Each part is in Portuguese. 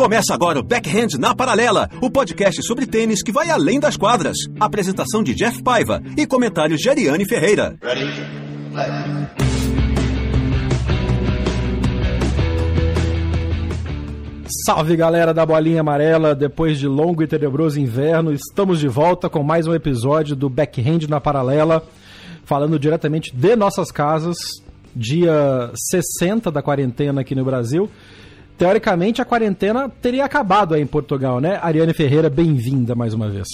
Começa agora o Backhand na Paralela, o podcast sobre tênis que vai além das quadras. Apresentação de Jeff Paiva e comentários de Ariane Ferreira. Ready? Salve galera da Bolinha Amarela, depois de longo e tenebroso inverno, estamos de volta com mais um episódio do Backhand na Paralela, falando diretamente de nossas casas, dia 60 da quarentena aqui no Brasil teoricamente a quarentena teria acabado aí em Portugal, né? Ariane Ferreira, bem-vinda mais uma vez.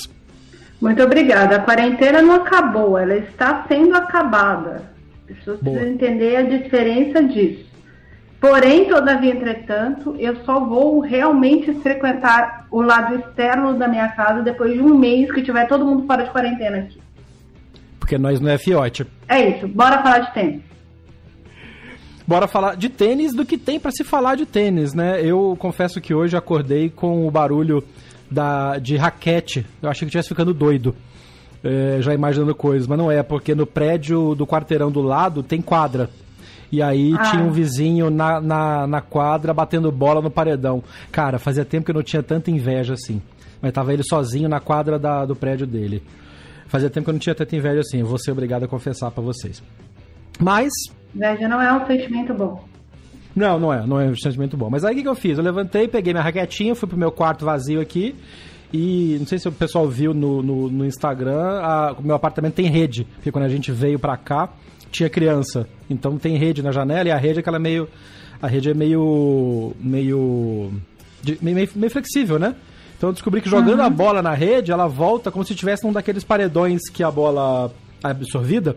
Muito obrigada. A quarentena não acabou, ela está sendo acabada. As pessoas Boa. precisam entender a diferença disso. Porém, todavia, entretanto, eu só vou realmente frequentar o lado externo da minha casa depois de um mês que tiver todo mundo fora de quarentena aqui. Porque nós não é fiote. É isso, bora falar de tempo bora falar de tênis do que tem para se falar de tênis, né? Eu confesso que hoje acordei com o barulho da, de raquete. Eu achei que estivesse ficando doido. É, já imaginando coisas, mas não é, porque no prédio do quarteirão do lado tem quadra. E aí ah. tinha um vizinho na, na, na, quadra batendo bola no paredão. Cara, fazia tempo que eu não tinha tanta inveja assim. Mas tava ele sozinho na quadra da, do prédio dele. Fazia tempo que eu não tinha tanta inveja assim. Eu vou ser obrigado a confessar para vocês. Mas Inveja não é um sentimento bom. Não, não é, não é um sentimento bom. Mas aí o que, que eu fiz? Eu levantei, peguei minha raquetinha, fui pro meu quarto vazio aqui. E não sei se o pessoal viu no, no, no Instagram, a, o meu apartamento tem rede. Porque quando a gente veio pra cá, tinha criança. Então tem rede na janela e a rede é aquela meio. A rede é meio. meio. meio, meio flexível, né? Então eu descobri que jogando uhum. a bola na rede, ela volta como se tivesse um daqueles paredões que a bola é absorvida.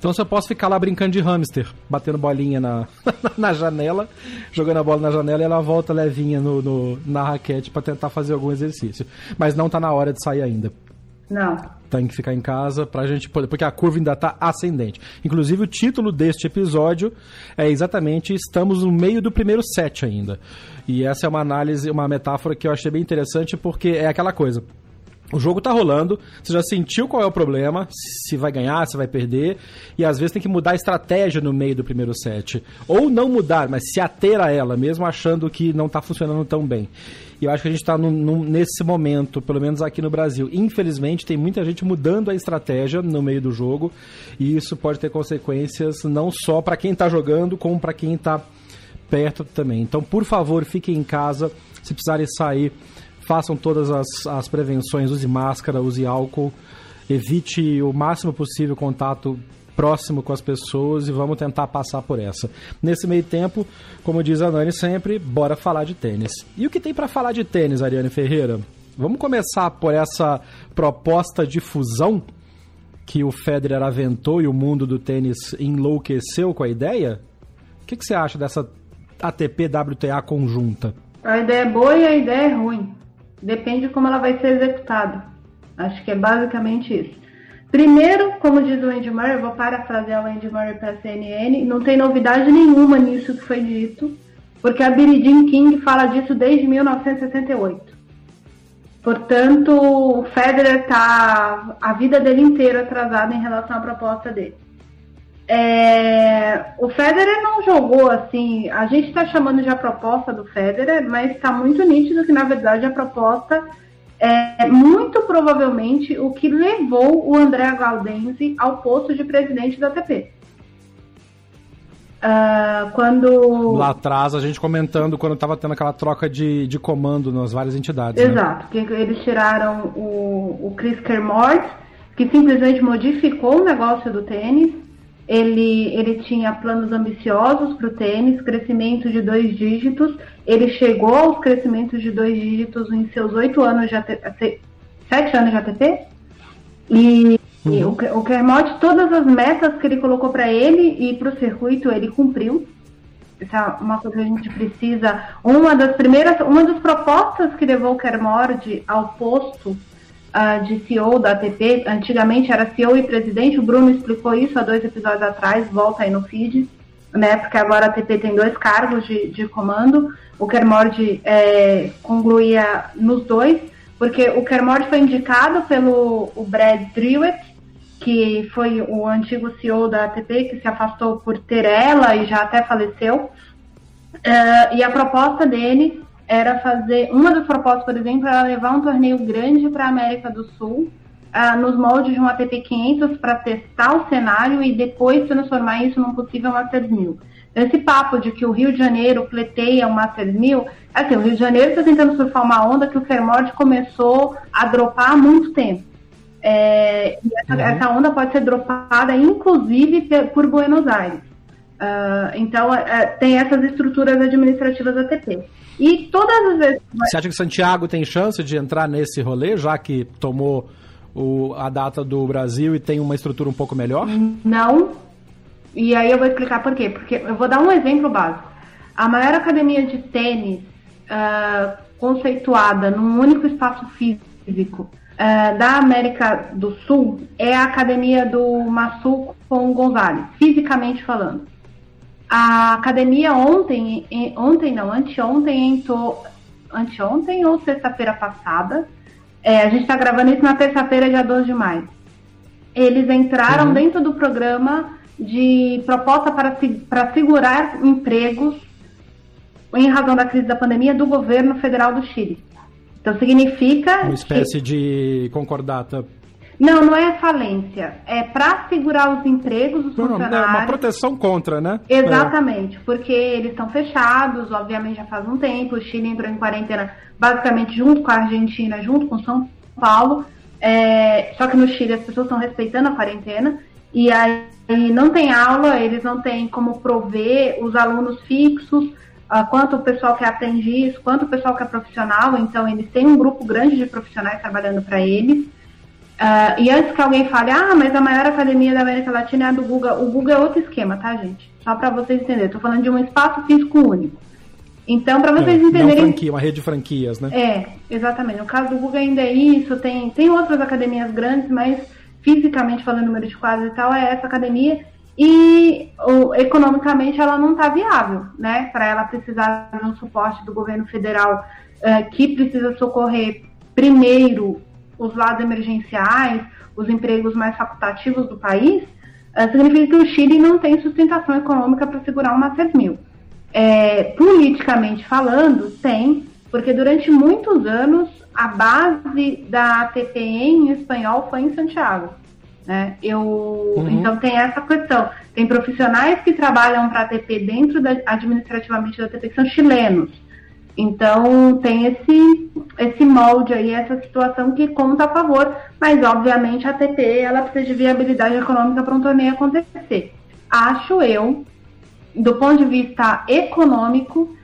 Então se eu posso ficar lá brincando de hamster, batendo bolinha na, na janela, jogando a bola na janela e ela volta levinha no, no na raquete para tentar fazer algum exercício. Mas não tá na hora de sair ainda. Não. Tem que ficar em casa pra gente poder. Porque a curva ainda tá ascendente. Inclusive, o título deste episódio é exatamente Estamos no meio do primeiro set ainda. E essa é uma análise, uma metáfora que eu achei bem interessante, porque é aquela coisa. O jogo tá rolando, você já sentiu qual é o problema, se vai ganhar, se vai perder, e às vezes tem que mudar a estratégia no meio do primeiro set. Ou não mudar, mas se ater a ela, mesmo achando que não tá funcionando tão bem. E eu acho que a gente está nesse momento, pelo menos aqui no Brasil. Infelizmente, tem muita gente mudando a estratégia no meio do jogo, e isso pode ter consequências não só para quem está jogando, como para quem está perto também. Então, por favor, fiquem em casa. Se precisarem sair, façam todas as, as prevenções, use máscara, use álcool, evite o máximo possível contato próximo com as pessoas e vamos tentar passar por essa. Nesse meio tempo, como diz a Nani sempre, bora falar de tênis. E o que tem para falar de tênis, Ariane Ferreira? Vamos começar por essa proposta de fusão que o Federer aventou e o mundo do tênis enlouqueceu com a ideia? O que, que você acha dessa ATP WTA conjunta? A ideia é boa e a ideia é ruim. Depende de como ela vai ser executada. Acho que é basicamente isso. Primeiro, como diz o Andy Murray, eu vou parafrasear o Andy Murray para a CNN, não tem novidade nenhuma nisso que foi dito, porque a Billie Jean King fala disso desde 1968. Portanto, o Federer está a vida dele inteira atrasado em relação à proposta dele. É, o Federer não jogou assim. A gente está chamando de a proposta do Federer, mas está muito nítido que na verdade a proposta é muito provavelmente o que levou o André Galdense ao posto de presidente da ATP. Uh, ah, quando. Lá atrás, a gente comentando quando estava tendo aquela troca de, de comando nas várias entidades. Né? Exato, né? que eles tiraram o, o Chris Kermort, que simplesmente modificou o negócio do tênis ele, ele tinha planos ambiciosos para o tênis, crescimento de dois dígitos. Ele chegou aos crescimentos de dois dígitos em seus oito anos de ATP, sete anos de ATP. E Uhum. E o, o Kermode, todas as metas que ele colocou para ele e para o circuito, ele cumpriu. Isso é uma coisa que a gente precisa. Uma das primeiras, uma das propostas que levou o Kermode ao posto uh, de CEO da ATP, antigamente era CEO e presidente, o Bruno explicou isso há dois episódios atrás, volta aí no feed, né? Porque agora a ATP tem dois cargos de, de comando. O Kermode é, nos dois, porque o Kermode foi indicado pelo o Brad Drewitt, que foi o antigo CEO da ATP, que se afastou por ter ela e já até faleceu. Uh, e a proposta dele era fazer. Uma das propostas, por exemplo, era levar um torneio grande para a América do Sul, uh, nos moldes de um ATP 500, para testar o cenário e depois transformar isso num possível Masters 1000. Esse papo de que o Rio de Janeiro pleiteia o Masters 1000, assim, o Rio de Janeiro está tentando surfar uma onda que o Fairmont começou a dropar há muito tempo. É, e essa, uhum. essa, onda pode ser dropada, inclusive, por Buenos Aires. Uh, então, é, tem essas estruturas administrativas da ATP. E todas as vezes. Você acha que Santiago tem chance de entrar nesse rolê, já que tomou o, a data do Brasil e tem uma estrutura um pouco melhor? Não. E aí eu vou explicar por quê. Porque eu vou dar um exemplo básico. A maior academia de tênis uh, conceituada num único espaço físico uh, da América do Sul é a academia do Massu com Gonzalez, fisicamente falando. A academia ontem, ontem não, anteontem entrou, anteontem ou sexta-feira passada, é, a gente está gravando isso na terça-feira, dia 12 de maio. Eles entraram uhum. dentro do programa de proposta para, para segurar empregos em razão da crise da pandemia do governo federal do Chile. Então significa. Uma espécie que... de concordata. Não, não é falência. É para segurar os empregos dos funcionários. É uma proteção contra, né? Exatamente, é. porque eles estão fechados, obviamente já faz um tempo. O Chile entrou em quarentena basicamente junto com a Argentina, junto com São Paulo. É... Só que no Chile as pessoas estão respeitando a quarentena. E aí não tem aula, eles não têm como prover os alunos fixos uh, quanto o pessoal que aprende isso, quanto o pessoal que é profissional, então eles têm um grupo grande de profissionais trabalhando para eles. Uh, e antes que alguém fale, ah, mas a maior academia da América Latina é a do Google, o Google é outro esquema, tá, gente? Só para vocês entenderem, estou falando de um espaço físico único. Então, para vocês é, entenderem. Uma, franquia, uma rede de franquias, né? É, exatamente. No caso do Google ainda é isso, tem, tem outras academias grandes, mas fisicamente falando número de quadros e tal, é essa academia e economicamente ela não está viável, né? Para ela precisar de um suporte do governo federal uh, que precisa socorrer primeiro os lados emergenciais, os empregos mais facultativos do país, uh, significa que o Chile não tem sustentação econômica para segurar uma Master mil. É, politicamente falando, tem, porque durante muitos anos a base da ATP em espanhol foi em Santiago. Né? Eu, uhum. Então tem essa questão. Tem profissionais que trabalham para a ATP dentro da, administrativamente da ATP que são chilenos. Então tem esse, esse molde aí, essa situação que conta a favor, mas obviamente a ATP ela precisa de viabilidade econômica para um torneio acontecer. Acho eu, do ponto de vista econômico,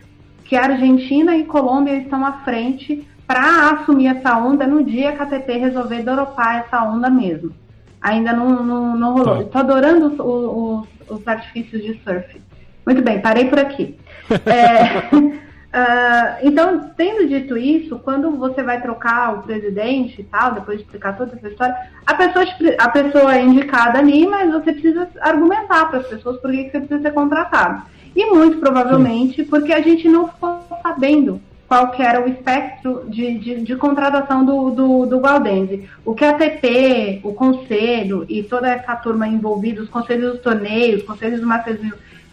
que a Argentina e Colômbia estão à frente para assumir essa onda no dia que a ATP resolver dropar essa onda mesmo. Ainda não, não, não rolou. Estou adorando os, os, os, artifícios de surf. Muito bem, parei por aqui. é, uh, então, tendo dito isso, quando você vai trocar o presidente e tal, depois de explicar toda essa história, a pessoa, a pessoa é indicada ali, mas você precisa argumentar para as pessoas por que você precisa ser contratado. E muito provavelmente porque a gente não ficou sabendo qual que era o espectro de, de, de contratação do, do, do Galdense. O que a TP, o Conselho e toda essa turma envolvida, os conselhos dos torneios, os conselhos do Masters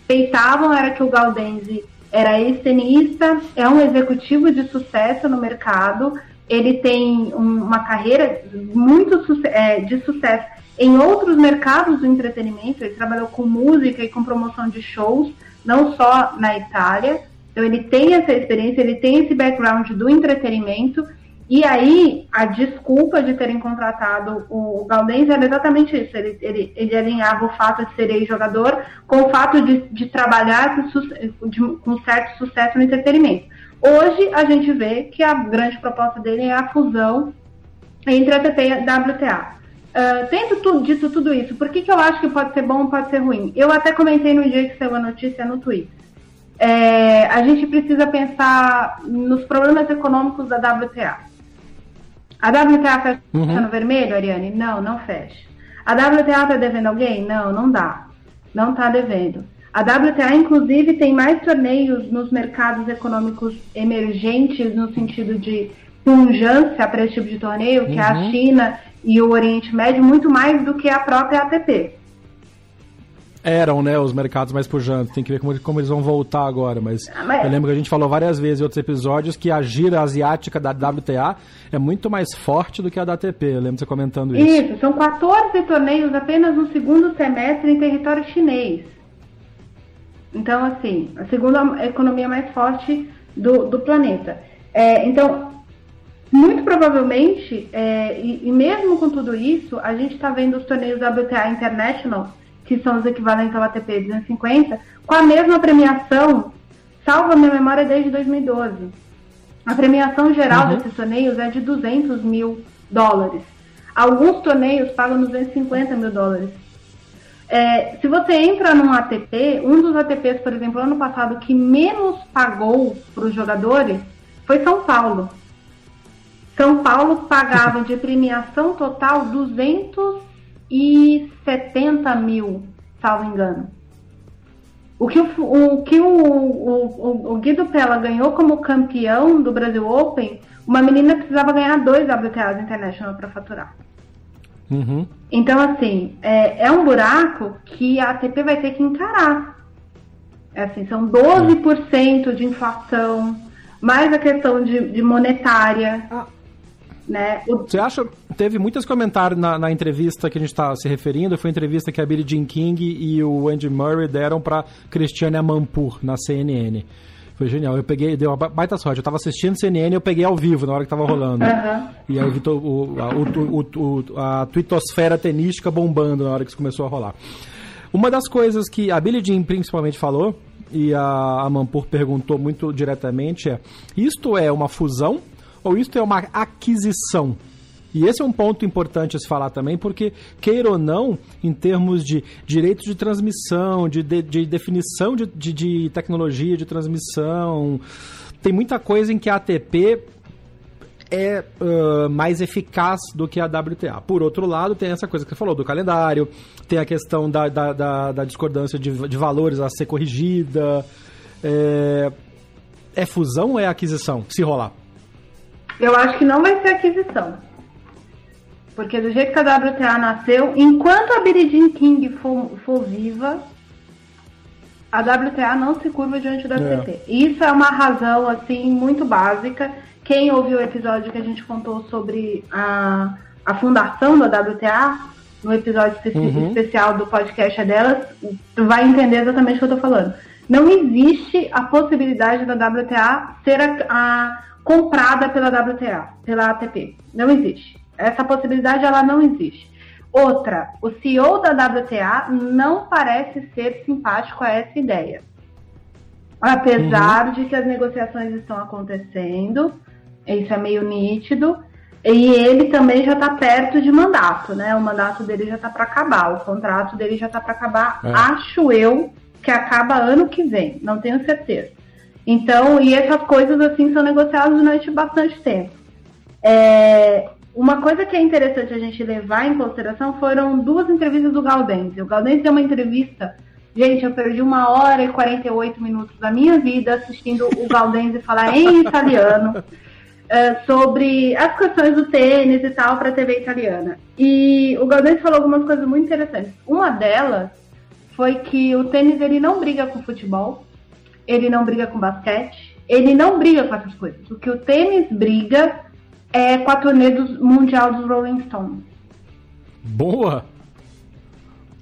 peitavam era que o Galdense era ex-tenista, é um executivo de sucesso no mercado, ele tem uma carreira muito é, de sucesso em outros mercados do entretenimento, ele trabalhou com música e com promoção de shows, não só na Itália, então ele tem essa experiência, ele tem esse background do entretenimento. E aí, a desculpa de terem contratado o Galdense era exatamente isso. Ele, ele, ele alinhava o fato de ser ex-jogador com o fato de, de trabalhar com, de, com certo sucesso no entretenimento. Hoje, a gente vê que a grande proposta dele é a fusão entre a TP e a WTA. uh, tendo tudo, dito tudo isso, por que, que eu acho que pode ser bom ou pode ser ruim? Eu até comentei no dia que saiu a notícia no Twitter. É, a gente precisa pensar nos problemas econômicos da WTA. A WTA fecha uhum. no vermelho, Ariane? Não, não fecha. A WTA está devendo alguém? Não, não dá. Não está devendo. A WTA, inclusive, tem mais torneios nos mercados econômicos emergentes, no sentido de punjância para esse tipo de torneio, que uhum. é a uhum. China e o Oriente Médio, muito mais do que a própria ATP. Eram, né, os mercados mais pujantes. Tem que ver como, como eles vão voltar agora. Mas, ah, mas, eu lembro que a gente falou várias vezes em outros episódios que a gira asiática da WTA é muito mais forte do que a da ATP. Eu lembro você comentando isso. Isso, são 14 torneios apenas no segundo semestre em território chinês. Então, assim, a segunda economia mais forte do, do planeta. É, então, muito provavelmente, é, e, e, mesmo com tudo isso, a gente está vendo os torneios WTA International, que são os equivalentes ao ATP 250, com a mesma premiação, salvo a minha memória, desde 2012. A premiação geral uhum. desses torneios é de 200 mil dólares. Alguns torneios pagam 250 mil dólares. É, se você entra num ATP, um dos ATPs, por exemplo, ano passado, que menos pagou para os jogadores foi São Paulo. São Paulo pagava de premiação total 270 mil, salvo engano. O que o, o, que o, o, o Guido Pella ganhou como campeão do Brasil Open, uma menina precisava ganhar dois WTAs International para faturar. Uhum. Então, assim, é, é, um buraco que a ATP vai ter que encarar. É assim, são 12% de inflação, mais a questão de, de monetária. Ah. Né? O... Você acha. Teve muitos comentários na, na entrevista que a gente está se referindo, foi a entrevista que a Billie Jean King e o Andy Murray deram para Cristiane Amanpour na CNN. Foi genial. Eu peguei, deu uma baita sorte. Eu tava assistindo CNN e eu peguei ao vivo na hora que tava rolando. Uhum. E aí o, o, o, o, a twittosfera tenística bombando na hora que isso começou a rolar. Uma das coisas que a Billie Jean principalmente falou, e a, a Mampur perguntou muito diretamente, é: isto é uma fusão ou isto é uma aquisição? E esse é um ponto importante a se falar também, porque, queira ou não, em termos de direitos de transmissão, de, de, de definição de, de, de tecnologia de transmissão, tem muita coisa em que a ATP é uh, mais eficaz do que a WTA. Por outro lado, tem essa coisa que você falou do calendário, tem a questão da, da, da, da discordância de, de, valores a ser corrigida. É, é fusão ou é aquisição, se rolar? Eu acho que não vai ser aquisição. Porque do jeito que a WTA nasceu, enquanto a Billie Jean King for, for viva, a WTA não se curva diante da. É. Isso é uma razão, assim, muito básica. Quem ouviu o episódio que a gente contou sobre a, a fundação da WTA, no episódio uhum. especial do podcast é delas, vai entender exatamente o que eu tô falando. Não existe a possibilidade da WTA ser a, a comprada pela WTA, pela ATP. Não existe. Essa possibilidade ela não existe. Outra, o CEO da WTA não parece ser simpático a essa ideia. Apesar uhum. de que as negociações estão acontecendo, isso é meio nítido, e ele também já está perto de mandato, né? O mandato dele já está para acabar, o contrato dele já está para acabar, é. acho eu, que acaba ano que vem, não tenho certeza. Então, e essas coisas assim são negociadas durante bastante tempo. É, uma coisa que é interessante a gente levar em consideração foram duas entrevistas do Galdense. O Galdense deu uma entrevista. Gente, eu perdi uma hora e 48 minutos da minha vida assistindo o Galdense falar em italiano é, sobre as questões do tênis e tal para a TV italiana. E o Galdense falou algumas coisas muito interessantes. Uma delas foi que o tênis ele não briga com futebol, ele não briga com basquete, ele não briga com essas coisas. O que o tênis briga é com a turnê do mundial dos Rolling Stones. Boa!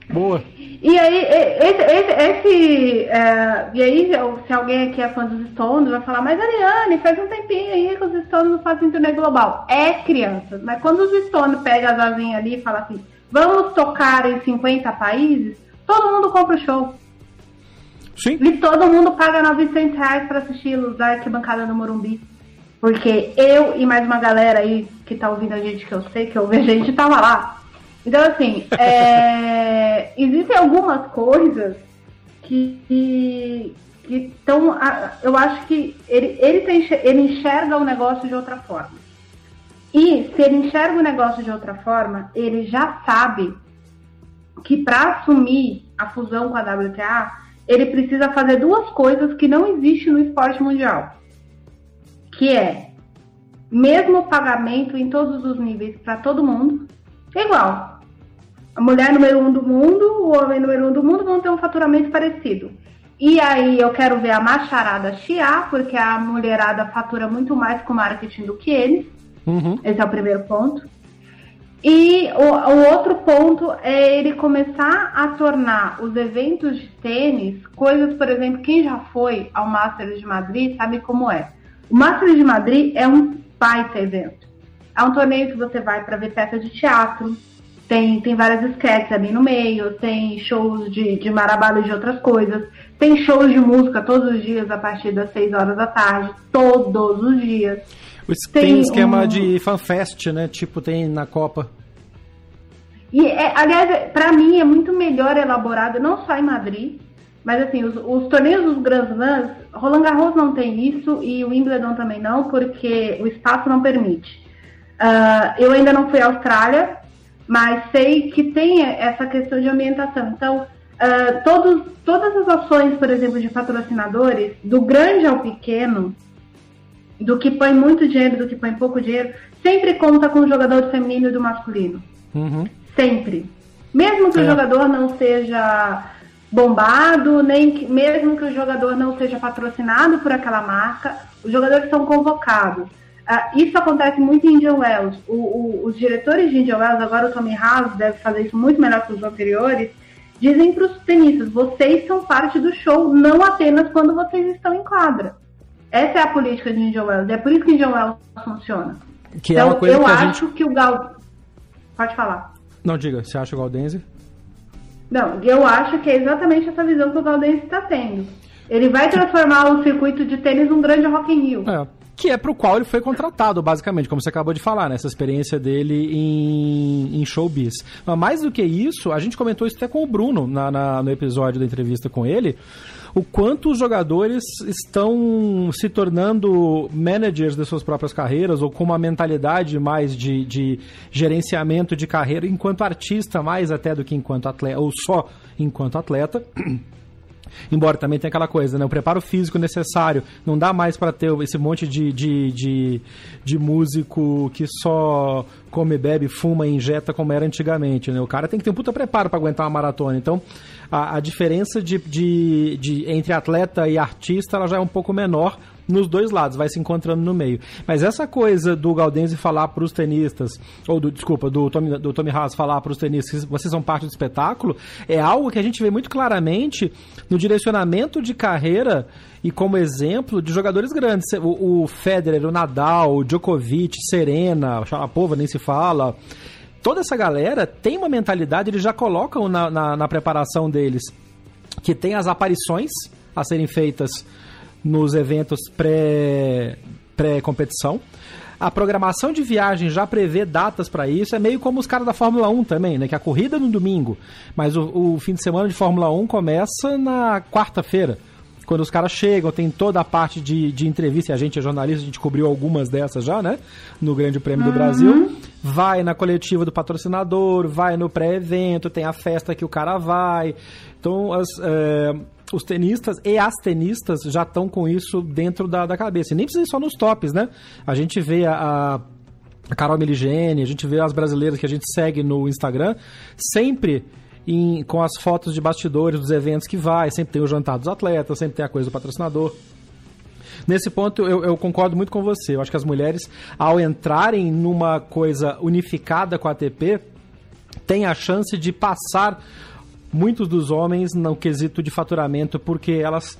Boa! E aí, esse, esse, esse é, e aí, se alguém aqui é fã dos Stones, vai falar, mas Ariane, faz um tempinho aí que os Stones não fazem turnê global. É criança, mas quando os Stones pegam as asinhas ali e falam assim, vamos tocar em 50 países, todo mundo compra o show. Sim. E todo mundo paga 900 reais pra assisti-los da arquibancada do Morumbi. Porque eu e mais uma galera aí que tá ouvindo a gente, que eu sei que ouve a gente, tava lá. Então, assim, é, existem algumas coisas que estão. Eu acho que ele, ele, tem, ele enxerga o negócio de outra forma. E se ele enxerga o negócio de outra forma, ele já sabe que para assumir a fusão com a WTA, ele precisa fazer duas coisas que não existem no esporte mundial. Que é mesmo pagamento em todos os níveis para todo mundo, igual. A mulher número um do mundo, o homem número um do mundo vão ter um faturamento parecido. E aí eu quero ver a macharada chiar, porque a mulherada fatura muito mais com marketing do que eles. Uhum. Esse é o primeiro ponto. E o, o, outro ponto é ele começar a tornar os eventos de tênis coisas, por exemplo, quem já foi ao Masters de Madrid sabe como é. O Masters de Madrid é um baita evento. É um torneio que você vai para ver peça de teatro, tem, tem várias sketches ali no meio, tem shows de, de e de outras coisas, tem shows de música todos os dias a partir das 6 horas da tarde, todos os dias. Tem, tem esquema um... de fanfest, né? Tipo tem na Copa. E, é, aliás, para mim é muito melhor elaborado, não só em Madrid, mas assim, os, os torneios dos Grand Slams, Roland Garros não tem isso e o Wimbledon também não, porque o espaço não permite. Uh, eu ainda não fui à Austrália, mas sei que tem essa questão de ambientação. Então, uh, todos, todas as ações, por exemplo, de patrocinadores, do grande ao pequeno, do que põe muito dinheiro, do que põe pouco dinheiro, sempre conta com o jogador feminino e do masculino. Uhum. Sempre. Mesmo que é. o jogador não seja bombado, nem que, mesmo que o jogador não seja patrocinado por aquela marca, os jogadores são convocados. Uh, isso acontece muito em Indian Wells. O, o, os diretores de Indian Wells, agora o Tommy House deve fazer isso muito melhor que os anteriores, dizem para os tenistas, vocês são parte do show, não apenas quando vocês estão em quadra. Essa é a política de Indian Wells. É por isso que Indian Wells funciona. Que então, é uma coisa eu que acho gente... que o Gal... Pode falar. Não, diga. Você acha o Galdense? Não, eu acho que é exatamente essa visão que o Galdense está tendo. Ele vai transformar o circuito de tênis num grande Rock in Rio. É, que é pro qual ele foi contratado, basicamente, como você acabou de falar, né? Essa experiência dele em, em showbiz. Mas mais do que isso, a gente comentou isso até com o Bruno na, na no episódio da entrevista com ele o quanto os jogadores estão se tornando managers de suas próprias carreiras ou com uma mentalidade mais de, de gerenciamento de carreira enquanto artista, mais até do que enquanto atleta, ou só enquanto atleta. Embora também tenha aquela coisa, né? O preparo físico necessário. Não dá mais para ter esse monte de, de, de, de, músico que só come, bebe, fuma e injeta como era antigamente, né? O cara tem que ter um puta preparo para aguentar uma maratona. Então, a, a diferença de, de, de, entre atleta e artista ela já é um pouco menor nos dois lados, vai se encontrando no meio. Mas essa coisa do Gaudenzi falar para os tenistas, ou do, desculpa, do Tommy, do Tommy Haas falar para os tenistas que vocês são parte do espetáculo, é algo que a gente vê muito claramente no direcionamento de carreira e como exemplo de jogadores grandes. O, o Federer, o Nadal, o Djokovic, Serena, a Pova nem se fala toda essa galera tem uma mentalidade, eles já colocam na, na, na preparação deles que tem as aparições a serem feitas nos eventos pré, pré-competição. A programação de viagem já prevê datas para isso. É meio como os caras da Fórmula 1 também, né? Que a corrida é no domingo, mas o, o fim de semana de Fórmula 1 começa na quarta-feira quando os caras chegam, tem toda a parte de, de entrevista, e a gente é jornalista, a gente cobriu algumas dessas já, né? No Grande Prêmio uhum. do Brasil. Vai na coletiva do patrocinador, vai no pré-evento, tem a festa que o cara vai. Então, as, é, os tenistas e as tenistas já estão com isso dentro da, da cabeça. E nem precisa ir só nos tops, né? A gente vê a, a Carol Meligeni, a gente vê as brasileiras que a gente segue no Instagram, sempre em, com as fotos de bastidores dos eventos que vai, sempre tem o jantar dos atletas, sempre tem a coisa do patrocinador. Nesse ponto eu, eu, concordo muito com você. Eu acho que as mulheres, ao entrarem numa coisa unificada com a ATP, têm a chance de passar muitos dos homens no quesito de faturamento, porque elas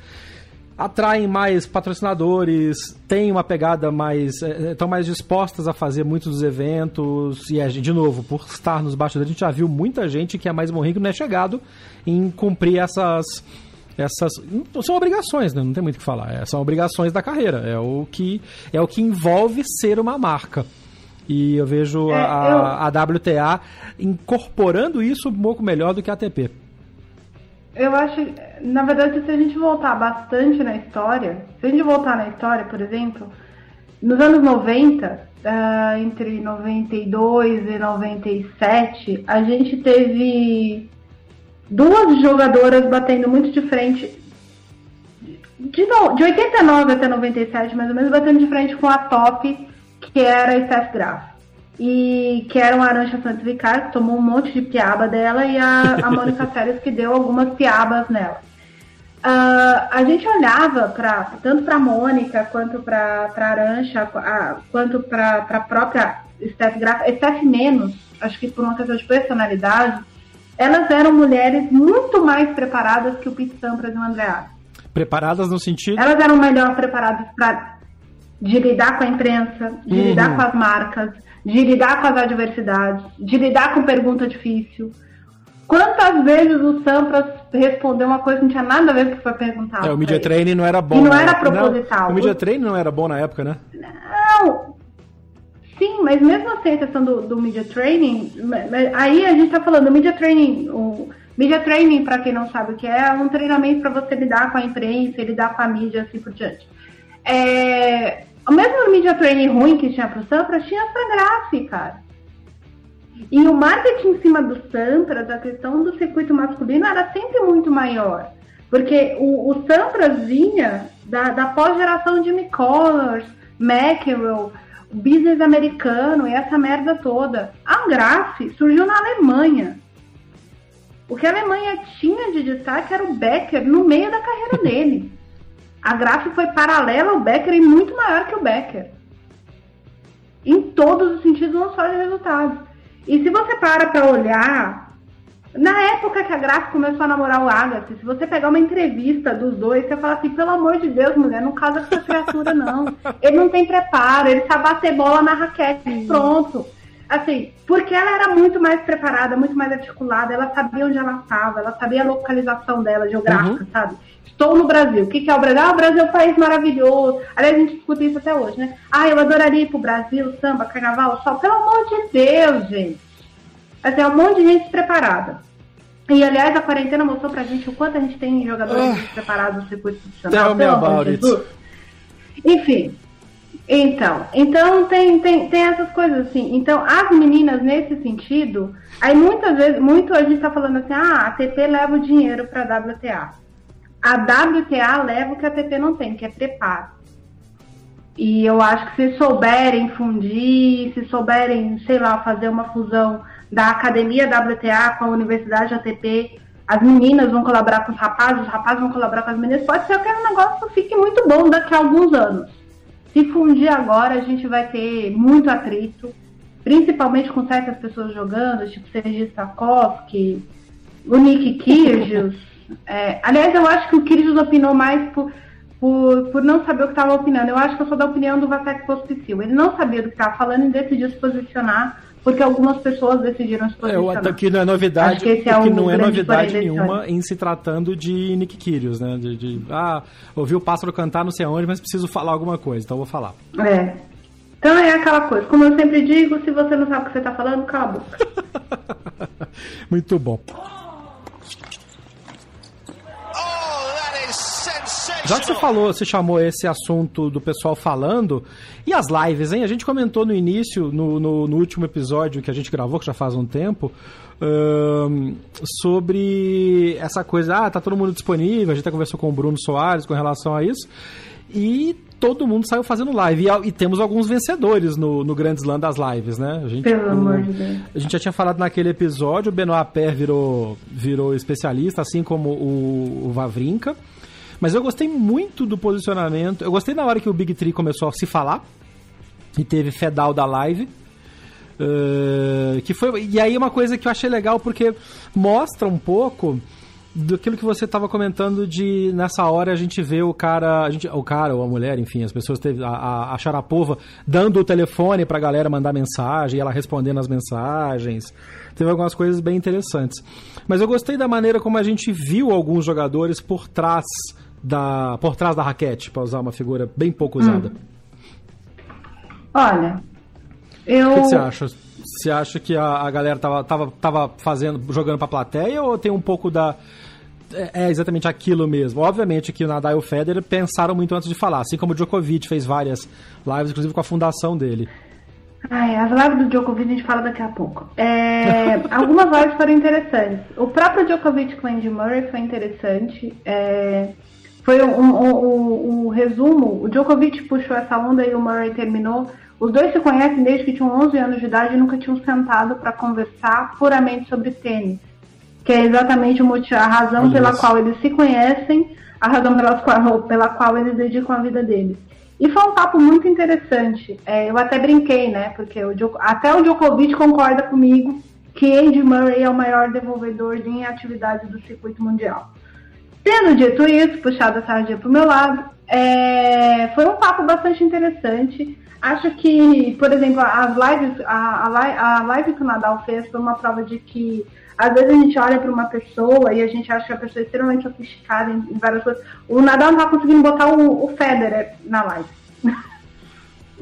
atraem mais patrocinadores, têm uma pegada mais. estão mais dispostas a fazer muitos dos eventos. E, de novo, por estar nos bastidores, a gente já viu muita gente que é mais morrido não é chegado em cumprir essas. Essas são obrigações, né? não tem muito o que falar. É, são obrigações da carreira. É o que é o que envolve ser uma marca. E eu vejo É, a, eu- a WTA incorporando isso um pouco melhor do que a ATP. Eu acho, na verdade, se a gente voltar bastante na história, se a gente voltar na história, por exemplo, nos anos 90, ah, entre 92 e 97, a gente teve duas jogadoras batendo muito de frente. De, de 89 até 97, mais ou menos, batendo de frente com a top, que era a Steph Graf. E que era uma Arancha Santos Vicar, que tomou um monte de piaba dela, e a, a Mônica Seles, que deu algumas piabas nela. Ah, a gente olhava pra, tanto para Mônica quanto para Arancha, a- quanto para a própria Steph Graf, Steph menos, acho que por uma questão de personalidade, elas eram mulheres muito mais preparadas que o Pete Sampras e o André Agassi. Preparadas no sentido. Elas eram melhor preparadas para de lidar com a imprensa, de Uhum. lidar com as marcas, de lidar com as adversidades, de lidar com pergunta difícil. Quantas vezes o Sampras respondeu uma coisa que não tinha nada a ver com o que foi perguntado? É, o media training não era bom. E não na era época. proposital. o media training não era bom na época, né? Não! Sim, mas mesmo assim a questão do, do media training, aí a gente tá falando, o media training, o media training, para quem não sabe o que é, é um treinamento para você lidar com a imprensa, lidar com a mídia, assim por diante. É, o mesmo media training ruim que tinha pro Sampras, tinha pra Graf, cara. E o marketing em cima do Sampras, a questão do circuito masculino era sempre muito maior. Porque o, o Sampras vinha da, da pós-geração Jimmy Connors, McEnroe, business americano e essa merda toda. A Graf surgiu na Alemanha. O que a Alemanha tinha de destaque era o Becker no meio da carreira dele. A Graf foi paralela ao Becker e muito maior que o Becker. Em todos os sentidos, não só de resultados. E se você para pra olhar, na época que a Graf começou a namorar o Agassi, se você pegar uma entrevista dos dois, você fala assim, pelo amor de Deus, mulher, não casa com essa criatura, não. Ele não tem preparo, ele sabe bater bola na raquete, pronto. Assim, porque ela era muito mais preparada, muito mais articulada, ela sabia onde ela estava, ela sabia a localização dela, geográfica, sabe? Estou no Brasil. O que, que é o Brasil? Ah, o Brasil é um país maravilhoso. Aliás, a gente discute isso até hoje, né? Ah, eu adoraria ir pro Brasil, samba, carnaval, sol. Pelo amor de Deus, gente. Assim, é um monte de gente preparada. E, aliás, a quarentena mostrou pra gente o quanto a gente tem jogadores preparados no circuito profissional. Tell me about it. Enfim. Então, então tem, tem, tem essas coisas assim. Então, as meninas nesse sentido, aí muitas vezes, muito a gente tá falando assim, ah, a TP leva o dinheiro pra WTA. A WTA leva o que a TP não tem, que é preparo. E eu acho que se souberem fundir, se souberem, sei lá, fazer uma fusão da Academia WTA com a Universidade ATP, as meninas vão colaborar com os rapazes, os rapazes vão colaborar com as meninas, pode ser que o negócio fique muito bom daqui a alguns anos. Se fundir agora, a gente vai ter muito atrito, principalmente com certas pessoas jogando, tipo Sergi Stakowski, o Nick Kyrgios. É, aliás, eu acho que o Kyrgios opinou mais por, por, por não saber o que estava opinando. Eu acho que eu sou da opinião do Vasek Pospisil. Ele não sabia do que estava falando e decidiu se posicionar, porque algumas pessoas decidiram se É, posicionar. o que não é novidade, que é o que não é novidade nenhuma em se tratando de Nick Kyrgios, né? De, de, ah, ouvi o pássaro cantar não sei aonde, mas preciso falar alguma coisa, então vou falar. É. Então é aquela coisa. Como eu sempre digo, se você não sabe o que você está falando, cala a boca. Muito bom. Já que você falou, você chamou esse assunto do pessoal falando, e as lives, hein? A gente comentou no início, no, no, no último episódio que a gente gravou, que já faz um tempo, ahn, sobre essa coisa, ah, tá todo mundo disponível, a gente até conversou com o Bruno Soares com relação a isso, e todo mundo saiu fazendo live. E, e temos alguns vencedores no, no Grand Slam das lives, né? A gente, Pelo o- amor de Deus. a gente já tinha falado naquele episódio, o Benoit Per virou, virou especialista, assim como o, o Vavrinka. Mas eu gostei muito do posicionamento. Eu gostei na hora que o Big Tree começou a se falar. E teve Fedal da live. eh, que foi, e aí uma coisa que eu achei legal, porque mostra um pouco daquilo que você estava comentando de nessa hora a gente vê o cara, a gente, o cara ou a mulher, enfim, as pessoas teve a, a, a dando o telefone pra galera mandar mensagem, e ela respondendo as mensagens. Teve algumas coisas bem interessantes. Mas eu gostei da maneira como a gente viu alguns jogadores por trás da por trás da raquete, para usar uma figura bem pouco usada. Olha, Eu... O que, que você acha? Você acha que a, a galera tava, tava, tava fazendo, jogando pra plateia ou tem um pouco da. É, é exatamente aquilo mesmo. Obviamente que o Nadal e o Federer pensaram muito antes de falar, assim como o Djokovic fez várias lives, inclusive com a fundação dele. Ai, as lives do Djokovic a gente fala daqui a pouco. É, algumas lives foram interessantes. O próprio Djokovic com o Andy Murray foi interessante. É, foi um, um, um, um, resumo. O Djokovic puxou essa onda e o Murray terminou. Os dois se conhecem desde que tinham 11 anos de idade e nunca tinham sentado para conversar puramente sobre tênis. Que é exatamente o motivo, a razão Olha pela isso. qual eles se conhecem, a razão pela qual, pela qual eles dedicam a vida deles. E foi um papo muito interessante. É, eu até brinquei, né? Porque o, até o Djokovic concorda comigo que Andy Murray é o maior desenvolvedor de atividades do circuito mundial. Tendo dito isso, puxado a sardinha para o meu lado, é, foi um papo bastante interessante. Acho que, por exemplo, as lives, a, a, a live que o Nadal fez foi uma prova de que às vezes a gente olha para uma pessoa e a gente acha que a pessoa é extremamente sofisticada em, em várias coisas. O Nadal não tá conseguindo botar o, o Federer na live.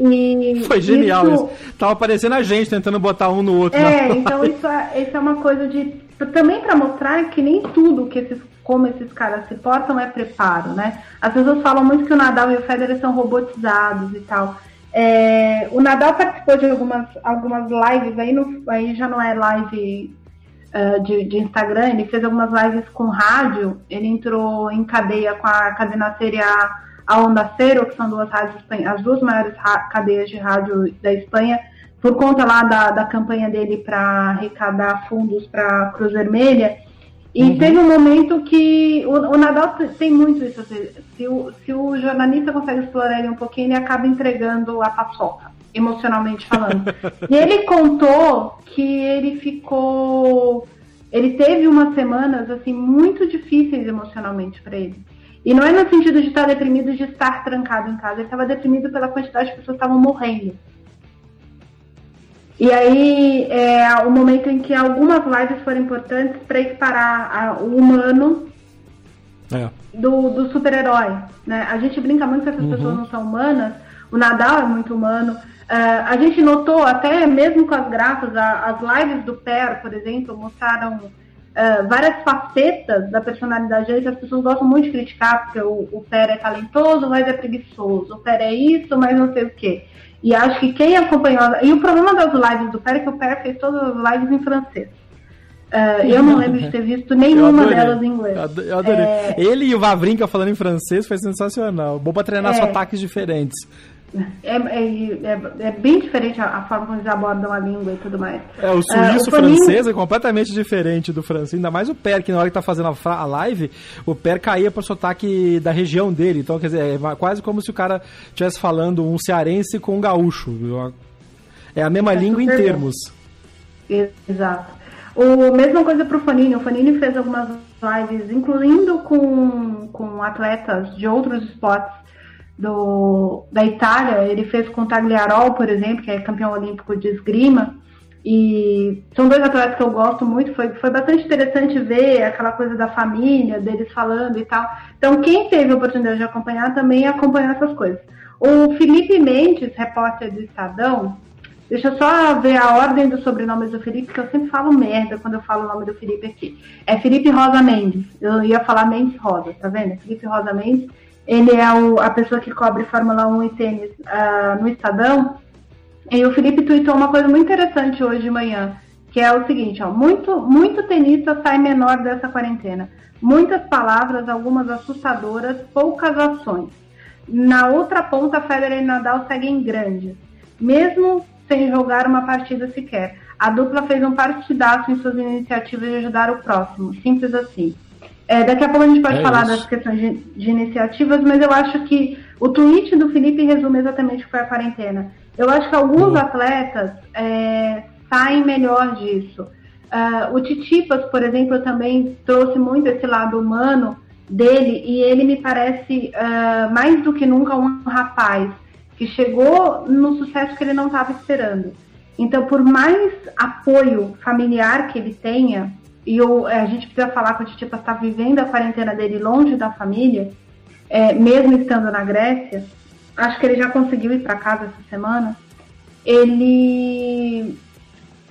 E Foi genial isso. isso. Tava parecendo a gente tentando botar um no outro. É, então isso é, isso é uma coisa de. Também para mostrar que nem tudo que esses, como esses caras se portam é preparo, né? As pessoas falam muito que o Nadal e o Federer são robotizados e tal. É, o Nadal participou de algumas, algumas lives, aí, no, aí já não é live uh, de, de, Instagram, ele fez algumas lives com rádio, ele entrou em cadeia com a cadenaceira e a, Onda Cero, que são duas rádios, as duas maiores cadeias de rádio da Espanha, por conta lá da, da campanha dele para arrecadar fundos para a Cruz Vermelha. E uhum. teve um momento que o, o Nadal tem muito isso. Se, o, se o jornalista consegue explorar ele um pouquinho, ele acaba entregando a paçoca emocionalmente falando. e ele contou que ele ficou. Ele teve umas semanas assim muito difíceis emocionalmente para ele. E não é no sentido de estar deprimido de estar trancado em casa, ele estava deprimido pela quantidade de pessoas que estavam morrendo. E aí é o momento em que algumas lives foram importantes para equiparar a, o humano é. do, do super-herói. Né? A gente brinca muito que essas uhum. pessoas não são humanas. O Nadal é muito humano. Uh, a gente notou, até mesmo com as grafas, a, as lives do Per, por exemplo, mostraram uh, várias facetas da personalidade dele que as pessoas gostam muito de criticar, porque o, o Per é talentoso, mas é preguiçoso. O Per é isso, mas não sei o quê. E acho que quem acompanhou. E o problema das lives do Per é que o Per fez todas as lives em francês. Uh, eu não lembro de ter visto nenhuma delas em inglês. Eu adorei. É... Ele e o Vavrinka falando em francês foi sensacional. Bom pra treinar é... sotaques diferentes. É, é, é, é, bem diferente a, a, forma como eles abordam a língua e tudo mais. É, o suíço uh, o francês é completamente diferente do francês, ainda mais o Per, que na hora que tá fazendo a, a live, o Per caía pro sotaque da região dele. Então, quer dizer, é quase como se o cara estivesse falando um cearense com um gaúcho. É a mesma é língua em termos. Exato. O, mesma coisa pro Fanini. O Fanini fez algumas lives, incluindo com, com atletas de outros esportes do, da Itália, ele fez com o Tagliarol, por exemplo, que é campeão olímpico de esgrima, e são dois atletas que eu gosto muito, foi, foi bastante interessante ver aquela coisa da família, deles falando e tal. Então, quem teve a oportunidade de acompanhar também acompanhou essas coisas. O Felipe Mendes, repórter do Estadão, deixa eu só ver a ordem dos sobrenomes do Felipe, que eu sempre falo merda quando eu falo o nome do Felipe aqui. É Felipe Rosa Mendes, eu ia falar Mendes Rosa, tá vendo? Felipe Rosa Mendes ele é o, a pessoa que cobre Fórmula 1 e tênis uh, no Estadão. E o Felipe tweetou uma coisa muito interessante hoje de manhã, que é o seguinte, ó, muito, muito tenista sai menor dessa quarentena. Muitas palavras, algumas assustadoras, poucas ações. Na outra ponta, Federer e Nadal seguem grandes, mesmo sem jogar uma partida sequer. A dupla fez um partidaço em suas iniciativas de ajudar o próximo, simples assim. É, daqui a pouco a gente pode é falar isso. das questões de, de, iniciativas, mas eu acho que o tweet do Felipe resume exatamente o que foi a quarentena. Eu acho que alguns atletas é, saem melhor disso. Uh, o Titipas, por exemplo, também trouxe muito esse lado humano dele e ele me parece uh, mais do que nunca um rapaz que chegou no sucesso que ele não estava esperando. Então, por mais apoio familiar que ele tenha, e o, a gente precisa falar que o Titipa está vivendo a quarentena dele longe da família, é, mesmo estando na Grécia. Acho que ele já conseguiu ir para casa essa semana. ele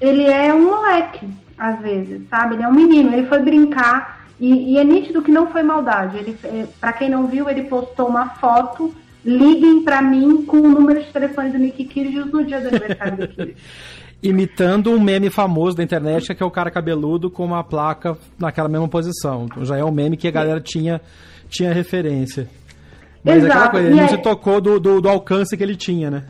ele é um moleque, às vezes, sabe? Ele é um menino, ele foi brincar e, e é nítido que não foi maldade. Ele, é, para quem não viu, ele postou uma foto liguem para mim com o número de telefone do Nick Kyrgios no dia do aniversário do Kyrgios. Imitando um meme famoso da internet, que é o cara cabeludo com uma placa naquela mesma posição. Então já é um meme que a galera tinha, tinha referência. Mas Exato. aquela coisa, ele não aí... se tocou do, do, do alcance que ele tinha, né?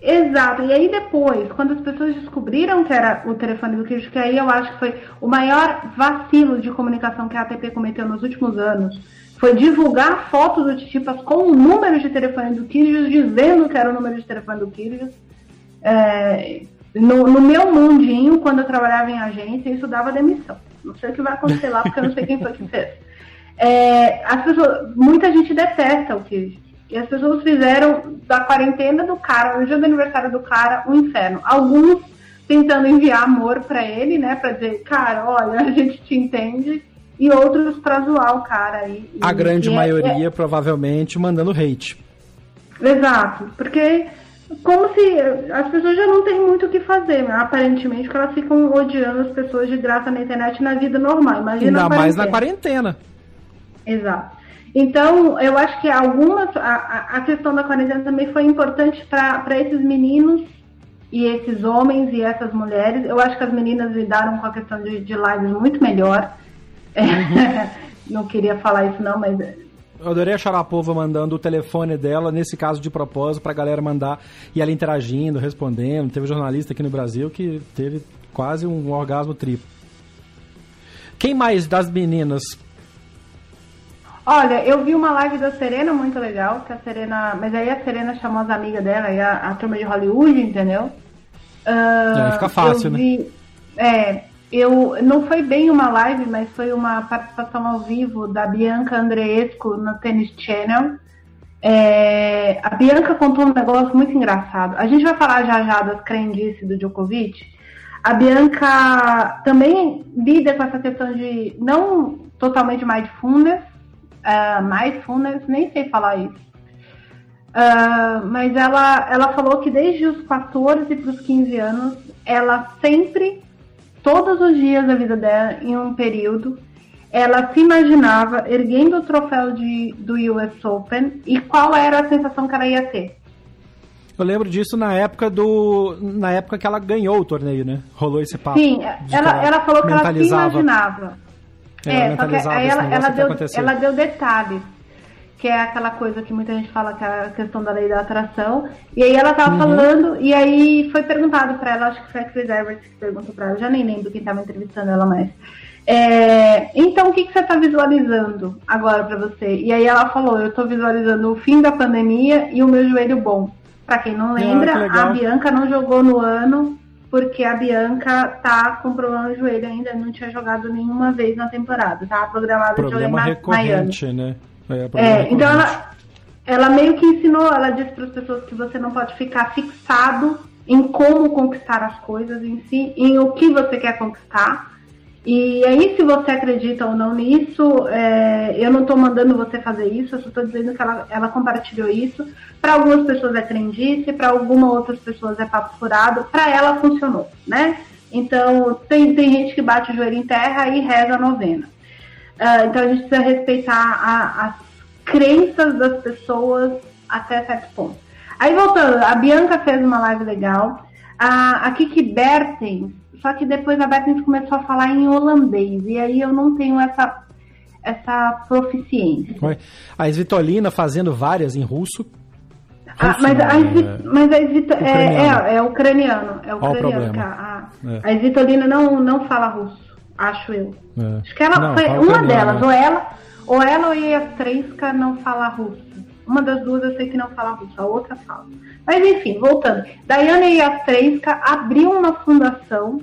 Exato. E aí depois, quando as pessoas descobriram que era o telefone do Kyrgios, que aí eu acho que foi o maior vacilo de comunicação que a ATP cometeu nos últimos anos, foi divulgar fotos do Titipas com o número de telefone do Kyrgios, dizendo que era o número de telefone do Kyrgios. É, no, no, meu mundinho, quando eu trabalhava em agência, isso dava demissão. Não sei o que vai acontecer lá, porque eu não sei quem foi que fez. É, as pessoas, muita gente detesta o Kyrgios. E as pessoas fizeram da quarentena do cara, no dia do aniversário do cara, um inferno. Alguns tentando enviar amor para ele, né? Pra dizer, cara, olha, a gente te entende. E outros pra zoar o cara aí. A grande é, maioria, é... provavelmente, mandando hate. Exato, porque como se as pessoas já não têm muito o que fazer, né? aparentemente, porque elas ficam odiando as pessoas de graça na internet na vida normal. Imagina Ainda mais na quarentena. Exato. Então, eu acho que algumas. A, a questão da quarentena também foi importante para esses meninos e esses homens e essas mulheres. Eu acho que as meninas lidaram com a questão de, de lives muito melhor. Uhum. não queria falar isso, não, mas. Eu adorei a Sharapova mandando o telefone dela, nesse caso de propósito, pra galera mandar e ela interagindo, respondendo. Teve jornalista aqui no Brasil que teve quase um orgasmo triplo. Quem mais das meninas Olha, eu vi uma live da Serena muito legal, que a Serena. Mas aí a Serena chamou as amigas dela e a, a turma de Hollywood, entendeu? Uh, aí fica fácil, vi, né? É, eu não foi bem uma live, mas foi uma participação ao vivo da Bianca Andreesco no Tennis Channel. É, a Bianca contou um negócio muito engraçado. A gente vai falar já já das crendices do Djokovic. A Bianca também lida com essa questão de não totalmente mindfulness, uh, mindfulness, nem sei falar isso. Uh, mas ela, ela falou que desde os 14 para os 15 anos, ela sempre, todos os dias da vida dela, em um período, ela se imaginava erguendo o troféu de, do US Open e qual era a sensação que ela ia ter. Eu lembro disso na época do. na época que ela ganhou o torneio, né? Rolou esse papo. Sim, ela, ela falou que ela se imaginava. É, só que aí ela, ela, deu, ela deu detalhes, que é aquela coisa que muita gente fala que é a questão da lei da atração. E aí ela tava uhum. falando, e aí foi perguntado para ela, acho que foi a Chris Evers que perguntou para ela, já nem lembro quem tava entrevistando ela mais. É, então, o que, que você está visualizando agora para você? E aí ela falou: eu estou visualizando o fim da pandemia e o meu joelho bom. Para quem não ah, lembra, ah, a Bianca não jogou no ano porque a Bianca tá com problema no joelho ainda, não tinha jogado nenhuma vez na temporada, tava programada de jogar recorrente, Miami. né? É, é então ela, ela meio que ensinou, ela disse para as pessoas que você não pode ficar fixado em como conquistar as coisas em si, em o que você quer conquistar, e aí, se você acredita ou não nisso, é, eu não estou mandando você fazer isso, eu só estou dizendo que ela, ela compartilhou isso. Para algumas pessoas é crendice, para algumas outras pessoas é papo furado, para ela funcionou, né? Então, tem, tem gente que bate o joelho em terra e reza a novena. Uh, então, a gente precisa respeitar a, as crenças das pessoas até certo ponto. Aí, voltando, a Bianca fez uma live legal. A, a Kiki Bertens só que depois a Bethany começou a falar em holandês. E aí eu não tenho essa, essa proficiência. A Svitolina fazendo várias em russo. Ah, russo mas, a Svit, é... mas a Svit, é, é, é, ucraniano. É ucraniano. A, a, é. a Svitolina não, não fala russo, acho eu. É. Acho que ela não, foi uma delas, ou ela, ou ela ou a Yastrenska não fala russo. Uma das duas eu sei que não fala russo, a outra fala. Mas enfim, voltando. Daiane Yastrenska abriu uma fundação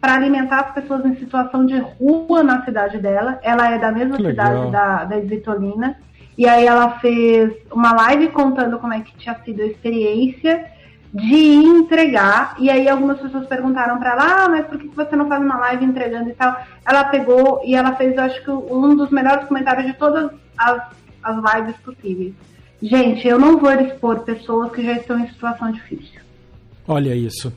para alimentar as pessoas em situação de rua na cidade dela. Ela é da mesma que cidade legal. da, da Esvitolina. E aí ela fez uma live contando como é que tinha sido a experiência de entregar. E aí algumas pessoas perguntaram para ela, ah, mas por que você não faz uma live entregando e tal? Ela pegou e ela fez, acho que um dos melhores comentários de todas as, as lives possíveis. Gente, eu não vou expor pessoas que já estão em situação difícil. Olha isso.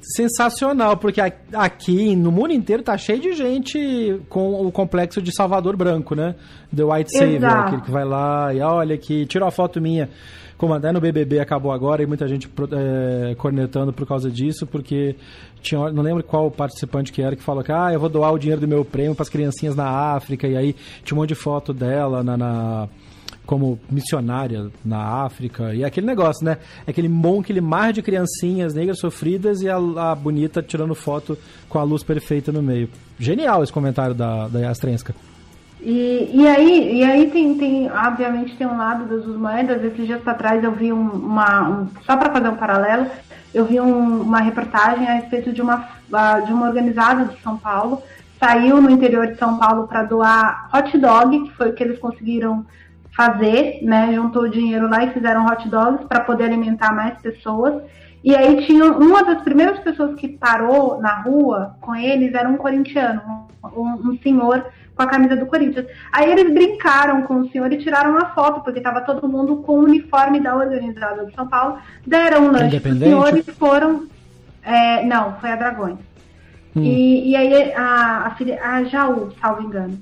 Sensacional, porque aqui no mundo inteiro tá cheio de gente com o complexo de Salvador Branco, né? The White Savior, Exato. aquele que vai lá e olha aqui, tira uma foto minha. Como até no BBB acabou agora e muita gente é, cornetando por causa disso, porque tinha, não lembro qual participante que era que falou que ah, eu vou doar o dinheiro do meu prêmio para as criancinhas na África, e aí tinha um monte de foto dela na, na como missionária na África. E é aquele negócio, né? É aquele monte, aquele mar de criancinhas negras sofridas e a, a, bonita tirando foto com a luz perfeita no meio. Genial esse comentário da, da Yastrenska. E, e aí, e aí tem, tem, obviamente, tem um lado das moedas. Esses dias para trás eu vi um, uma. Um, só para fazer um paralelo, eu vi um, uma reportagem a respeito de uma, de uma organizada de São Paulo. Saiu no interior de São Paulo para doar hot dog, que foi o que eles conseguiram fazer, né? Juntou dinheiro lá e fizeram hot dogs para poder alimentar mais pessoas. E aí tinha uma das primeiras pessoas que parou na rua com eles era um corintiano, um, um senhor com a camisa do Corinthians. Aí eles brincaram com o senhor e tiraram uma foto, porque estava todo mundo com o uniforme da organizada de São Paulo, deram um lanche pro senhor e foram. É, não, foi a Dragões. Hum. E, e aí a, a, a Jaú, salvo engano.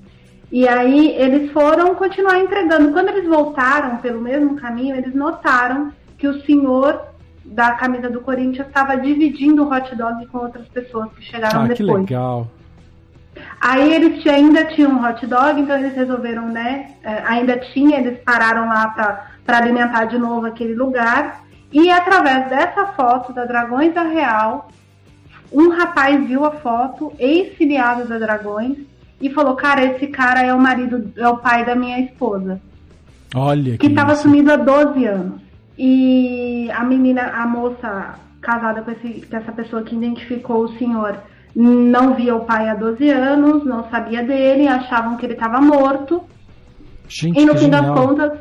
E aí eles foram continuar entregando. Quando eles voltaram pelo mesmo caminho, eles notaram que o senhor da camisa do Corinthians estava dividindo o hot dog com outras pessoas que chegaram ah, depois. Que legal. Aí eles ainda tinham um hot dog, então eles resolveram, né? É, ainda tinha, eles pararam lá para alimentar de novo aquele lugar. E através dessa foto da Dragões da Real, um rapaz viu a foto, ex-filiado da Dragões, e falou: Cara, esse cara é o marido, é o pai da minha esposa. Olha. Que estava sumido há 12 anos. E a menina, a moça casada com, esse, com essa pessoa que identificou o senhor, não via o pai há 12 anos, não sabia dele, achavam que ele estava morto. Gente, e no fim das contas,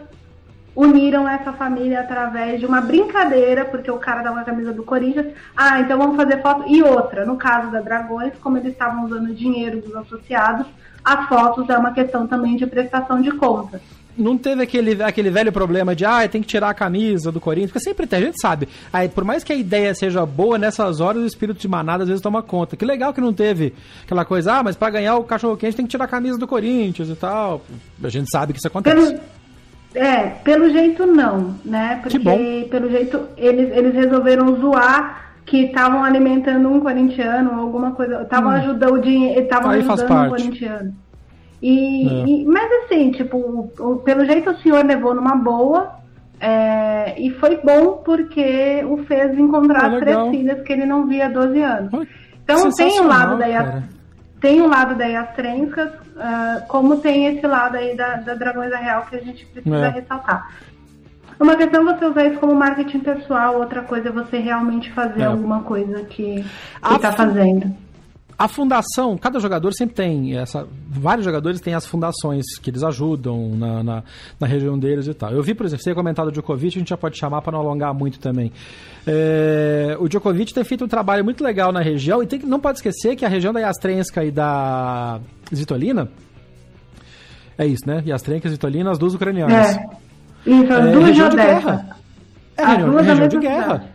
uniram essa família através de uma brincadeira, porque o cara dava a camisa do Corinthians. Ah, então vamos fazer foto. E outra, no caso da Dragões, como eles estavam usando dinheiro dos associados, as fotos é uma questão também de prestação de contas. Não teve aquele, aquele velho problema de, ah, tem que tirar a camisa do Corinthians, porque sempre tem, a gente sabe. Aí, por mais que a ideia seja boa, nessas horas o espírito de manada às vezes toma conta. Que legal que não teve aquela coisa, ah, mas para ganhar o cachorro quente tem que tirar a camisa do Corinthians e tal. A gente sabe que isso acontece. Pelo é, pelo jeito não, né? Porque pelo jeito eles, eles resolveram zoar que estavam alimentando um corintiano ou alguma coisa, estavam hum. ajudando o dinheiro, estavam ajudando um corintiano. E, é. e, mas assim, tipo, pelo jeito o senhor levou numa boa é, e foi bom porque o fez encontrar é três filhas que ele não via há 12 anos. Então tem o lado da tem um lado da Yastrenska, uh, como tem esse lado aí da, da Dragões da Real que a gente precisa é. ressaltar. Uma questão é você usar isso como marketing pessoal, outra coisa é você realmente fazer é. alguma coisa que está fazendo a fundação, cada jogador sempre tem essa. Vários jogadores têm as fundações que eles ajudam na, na, na região deles e tal. Eu vi, por exemplo, você comentado o Djokovic, a gente já pode chamar para não alongar muito também. É, o Djokovic tem feito um trabalho muito legal na região e tem, não pode esquecer que a região da Yastrenska e da Zitolina. É isso, né? Yastrenska e Zitolina, as duas ucranianas. É. Isso, as é, duas região de guerra. É, região, região de guerra.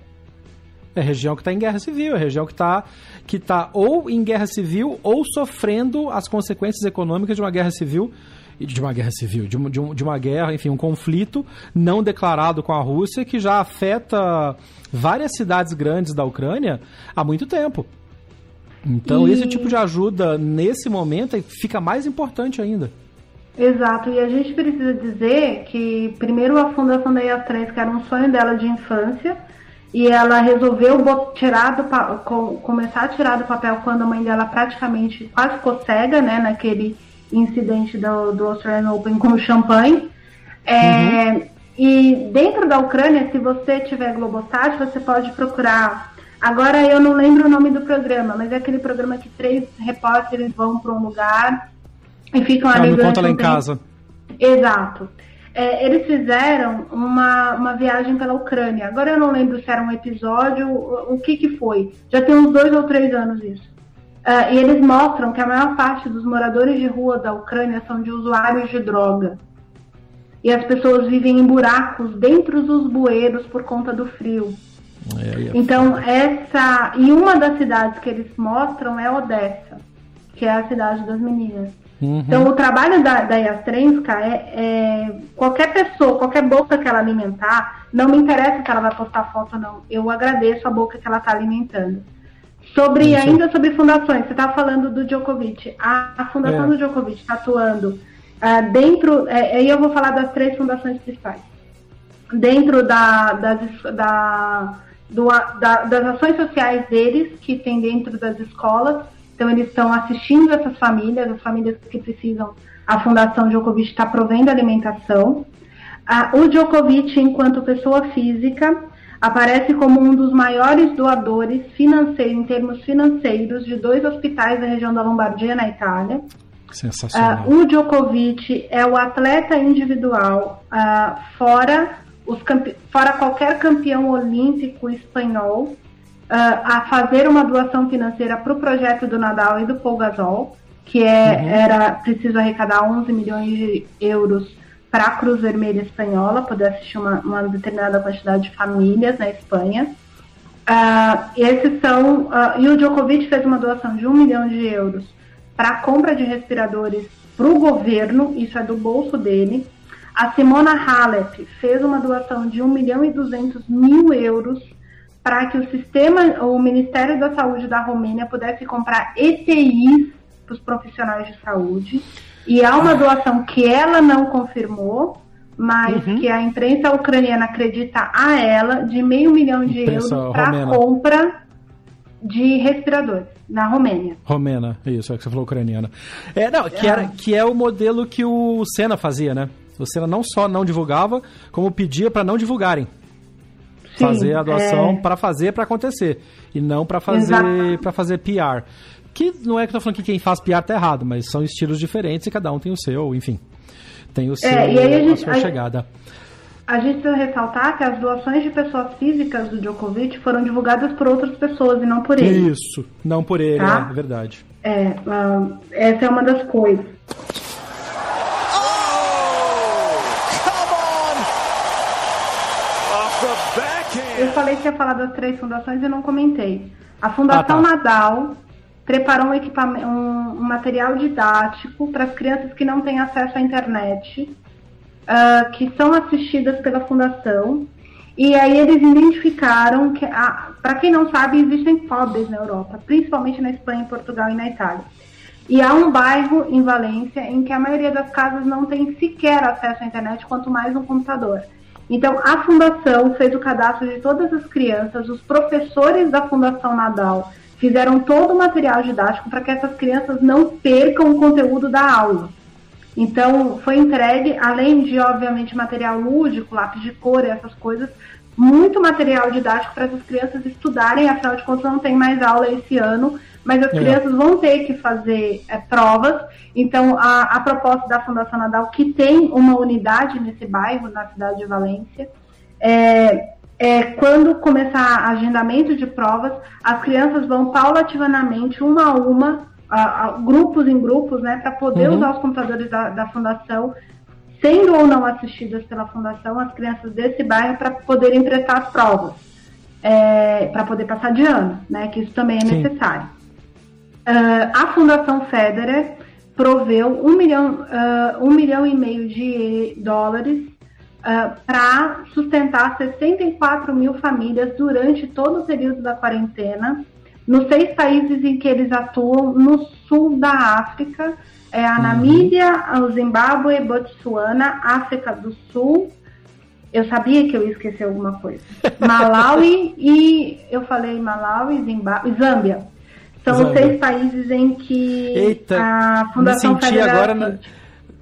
É região que está em guerra civil, é região que está que tá ou em guerra civil ou sofrendo as consequências econômicas de uma guerra civil de uma guerra civil, de uma, de, um, de uma guerra, enfim, um conflito não declarado com a Rússia que já afeta várias cidades grandes da Ucrânia há muito tempo. Então, e... esse tipo de ajuda, nesse momento, fica mais importante ainda. Exato, e a gente precisa dizer que, primeiro, a fundação da IAS3, que era um sonho dela de infância, e ela resolveu tirar do, começar a tirar do papel quando a mãe dela praticamente quase ficou cega, né, naquele incidente do, do Australian Open com o champanhe. É, uhum. E dentro da Ucrânia, se você tiver Globosat, você pode procurar. Agora eu não lembro o nome do programa, mas é aquele programa que três repórteres vão para um lugar e ficam ali. Me conta lá em casa. Exato é, eles fizeram uma, uma viagem pela Ucrânia. Agora eu não lembro se era um episódio, o, o que que foi. Já tem uns dois ou três anos isso. Uh, e eles mostram que a maior parte dos moradores de rua da Ucrânia são de usuários de droga. E as pessoas vivem em buracos dentro dos bueiros por conta do frio. É, é então, essa. E uma das cidades que eles mostram é Odessa, que é a cidade das meninas. Uhum. Então, o trabalho da, da Yastrenska é, é, qualquer pessoa, qualquer boca que ela alimentar, não me interessa se ela vai postar foto ou não. Eu agradeço a boca que ela está alimentando. Sobre, Isso. ainda sobre fundações, você estava falando do Djokovic. A, a fundação é. do Djokovic está atuando uh, dentro. É, aí eu vou falar das três fundações principais. Dentro da, das, da, do, da, das ações sociais deles, que tem dentro das escolas. Então, eles estão assistindo essas famílias, as famílias que precisam. A Fundação Djokovic está provendo alimentação. Uh, o Djokovic, enquanto pessoa física, aparece como um dos maiores doadores financeiros, em termos financeiros, de dois hospitais da região da Lombardia, na Itália. Sensacional. Uh, o Djokovic é o atleta individual, uh, fora, os fora qualquer campeão olímpico espanhol, a fazer uma doação financeira para o projeto do Nadal e do Paul Gasol, que é, uhum. era preciso arrecadar 11 milhões de euros para a Cruz Vermelha Espanhola poder assistir uma, uma determinada quantidade de famílias na Espanha. Uh, esses são. Uh, e o Djokovic fez uma doação de um milhão de euros para a compra de respiradores para o governo, isso é do bolso dele. A Simona Halep fez uma doação de 1 milhão e 200 mil euros para que o sistema, o Ministério da Saúde da Romênia pudesse comprar EPIs para os profissionais de saúde. E há uma doação que ela não confirmou, mas uhum. que a imprensa ucraniana acredita a ela de meio milhão de imprensa euros para compra de respiradores na Romênia. Romena, isso, é que você falou ucraniana. É, não, que, era, que é o modelo que o Senna fazia, né? O Senna não só não divulgava, como pedia para não divulgarem. Sim, fazer a doação é... para fazer para acontecer e não para fazer para fazer PR. Que não é que eu tô falando que quem faz piada tá errado, mas são estilos diferentes e cada um tem o seu, enfim. Tem o é, seu, é, e aí a, gente, a sua a chegada. A gente precisa ressaltar que as doações de pessoas físicas do Djokovic foram divulgadas por outras pessoas e não por ele. Isso, não por ele, tá? é verdade. É, uh, essa é uma das coisas. Eu falei que ia falar das três fundações e não comentei. A Fundação ah, tá. Nadal preparou um, equipamento, um, um material didático para as crianças que não têm acesso à internet, uh, que são assistidas pela fundação. E aí eles identificaram que, para quem não sabe, existem pobres na Europa, principalmente na Espanha, Portugal e na Itália. E há um bairro em Valência em que a maioria das casas não tem sequer acesso à internet, quanto mais um computador. Então, a fundação fez o cadastro de todas as crianças, os professores da Fundação Nadal fizeram todo o material didático para que essas crianças não percam o conteúdo da aula. Então, foi entregue, além de, obviamente, material lúdico, lápis de cor e essas coisas, muito material didático para essas crianças estudarem, afinal de contas, não tem mais aula esse ano, mas as é. crianças vão ter que fazer é, provas. Então, a, a proposta da Fundação Nadal, que tem uma unidade nesse bairro, na cidade de Valência, é, é, quando começar agendamento de provas, as crianças vão paulatinamente, uma a uma, a, a, grupos em grupos, né, para poder uhum. usar os computadores da, da, fundação, sendo ou não assistidas pela fundação, as crianças desse bairro para poderem prestar as provas, é, para poder passar de ano, né, que isso também é Sim. necessário. Uh, a Fundação Federer proveu um milhão, uh, um milhão e meio de dólares uh, ah, para sustentar 64 mil famílias durante todo o período da quarentena, nos seis países em que eles atuam, no sul da África, é a uhum. Namíbia, o Zimbábue, Botsuana, África do Sul. Eu sabia que eu ia esquecer alguma coisa. Malawi e eu falei Malawi, Zimbábue, Zâmbia. São os seis países em que Eita, a Fundação me senti Federal agora na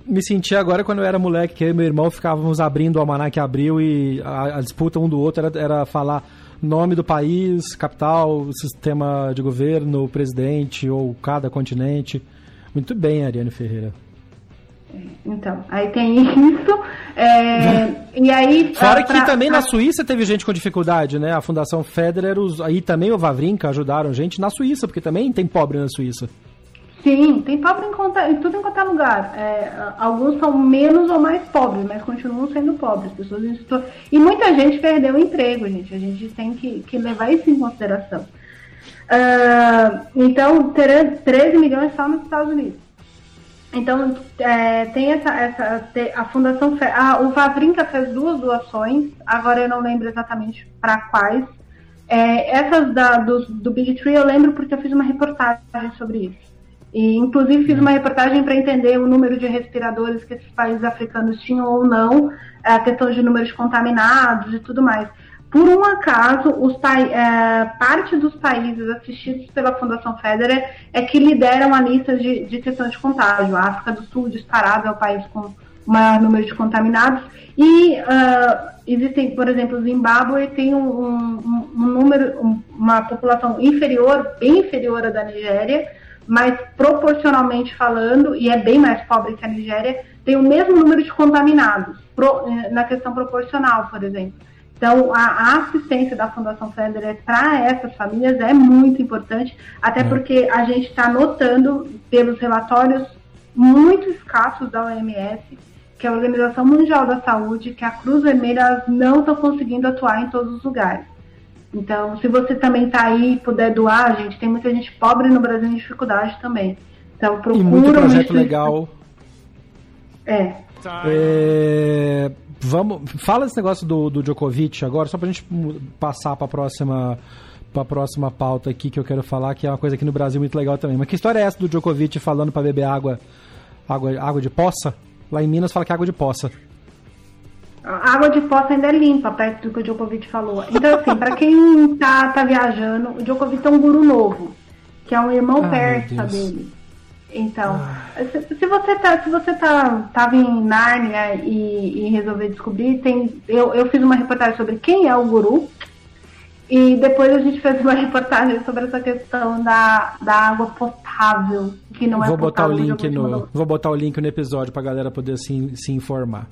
me senti agora quando eu era moleque, que eu e meu irmão ficávamos abrindo o almanac abril e a, a, disputa um do outro era, era falar nome do país, capital, sistema de governo, presidente ou cada continente. Muito bem, Ariane Ferreira. Então, aí tem isso. É, e aí. Fora pra, que também pra... na Suíça teve gente com dificuldade, né? A Fundação Federer, os, aí também o Vavrinka ajudaram gente na Suíça, porque também tem pobre na Suíça. Sim, tem pobre em, conta, em tudo em qualquer lugar. É, alguns são menos ou mais pobres, mas continuam sendo pobres. Pessoas E muita gente perdeu o emprego, gente. A gente tem que, que levar isso em consideração. Uh, então, 13 milhões só nos Estados Unidos. Então, é, tem essa, essa a Fundação ah, o Vavrinca fez duas doações, agora eu não lembro exatamente para quais. É, essas da, do, do Big Tree eu lembro porque eu fiz uma reportagem sobre isso. E, inclusive, fiz uma reportagem para entender o número de respiradores que esses países africanos tinham ou não, a questão de números contaminados e tudo mais. Por um acaso, os, é, parte dos países assistidos pela Fundação Federer é que lideram a lista de, de de contágio. A África do Sul, disparado, é o país com o maior número de contaminados. E uh, existem, por exemplo, o Zimbábue tem um, um, um número, um, uma população inferior, bem inferior à da Nigéria, mas proporcionalmente falando, e é bem mais pobre que a Nigéria, tem o mesmo número de contaminados, pro, eh, na questão proporcional, por exemplo. Então, a, a assistência da Fundação Federer para essas famílias é muito importante, até é. porque a gente está notando, pelos relatórios muito escassos da OMS, que é a Organização Mundial da Saúde, que a Cruz Vermelha não está conseguindo atuar em todos os lugares. Então, se você também está aí e puder doar, gente, tem muita gente pobre no Brasil em dificuldade também. Então, procura e muito projeto legal. É. é. Vamos, fala esse negócio do, do Djokovic agora, só pra gente passar pra próxima para a próxima pauta aqui que eu quero falar, que é uma coisa aqui no Brasil muito legal também. Mas que história é essa do Djokovic falando para beber água, água, água de poça? Lá em Minas fala que é água de poça. A água de poça ainda é limpa, perto do que o Djokovic falou. Então, assim, para quem tá, tá viajando, o Djokovic é um guru novo, que é um irmão ah, persa dele. Então, se, se, você tá, se você tá, tava em Nárnia e, e resolver descobrir, tem, eu, eu fiz uma reportagem sobre quem é o guru, e depois a gente fez uma reportagem sobre essa questão da, da água potável, que não é vou botar o link no Vou botar o link no episódio pra galera poder se, se informar.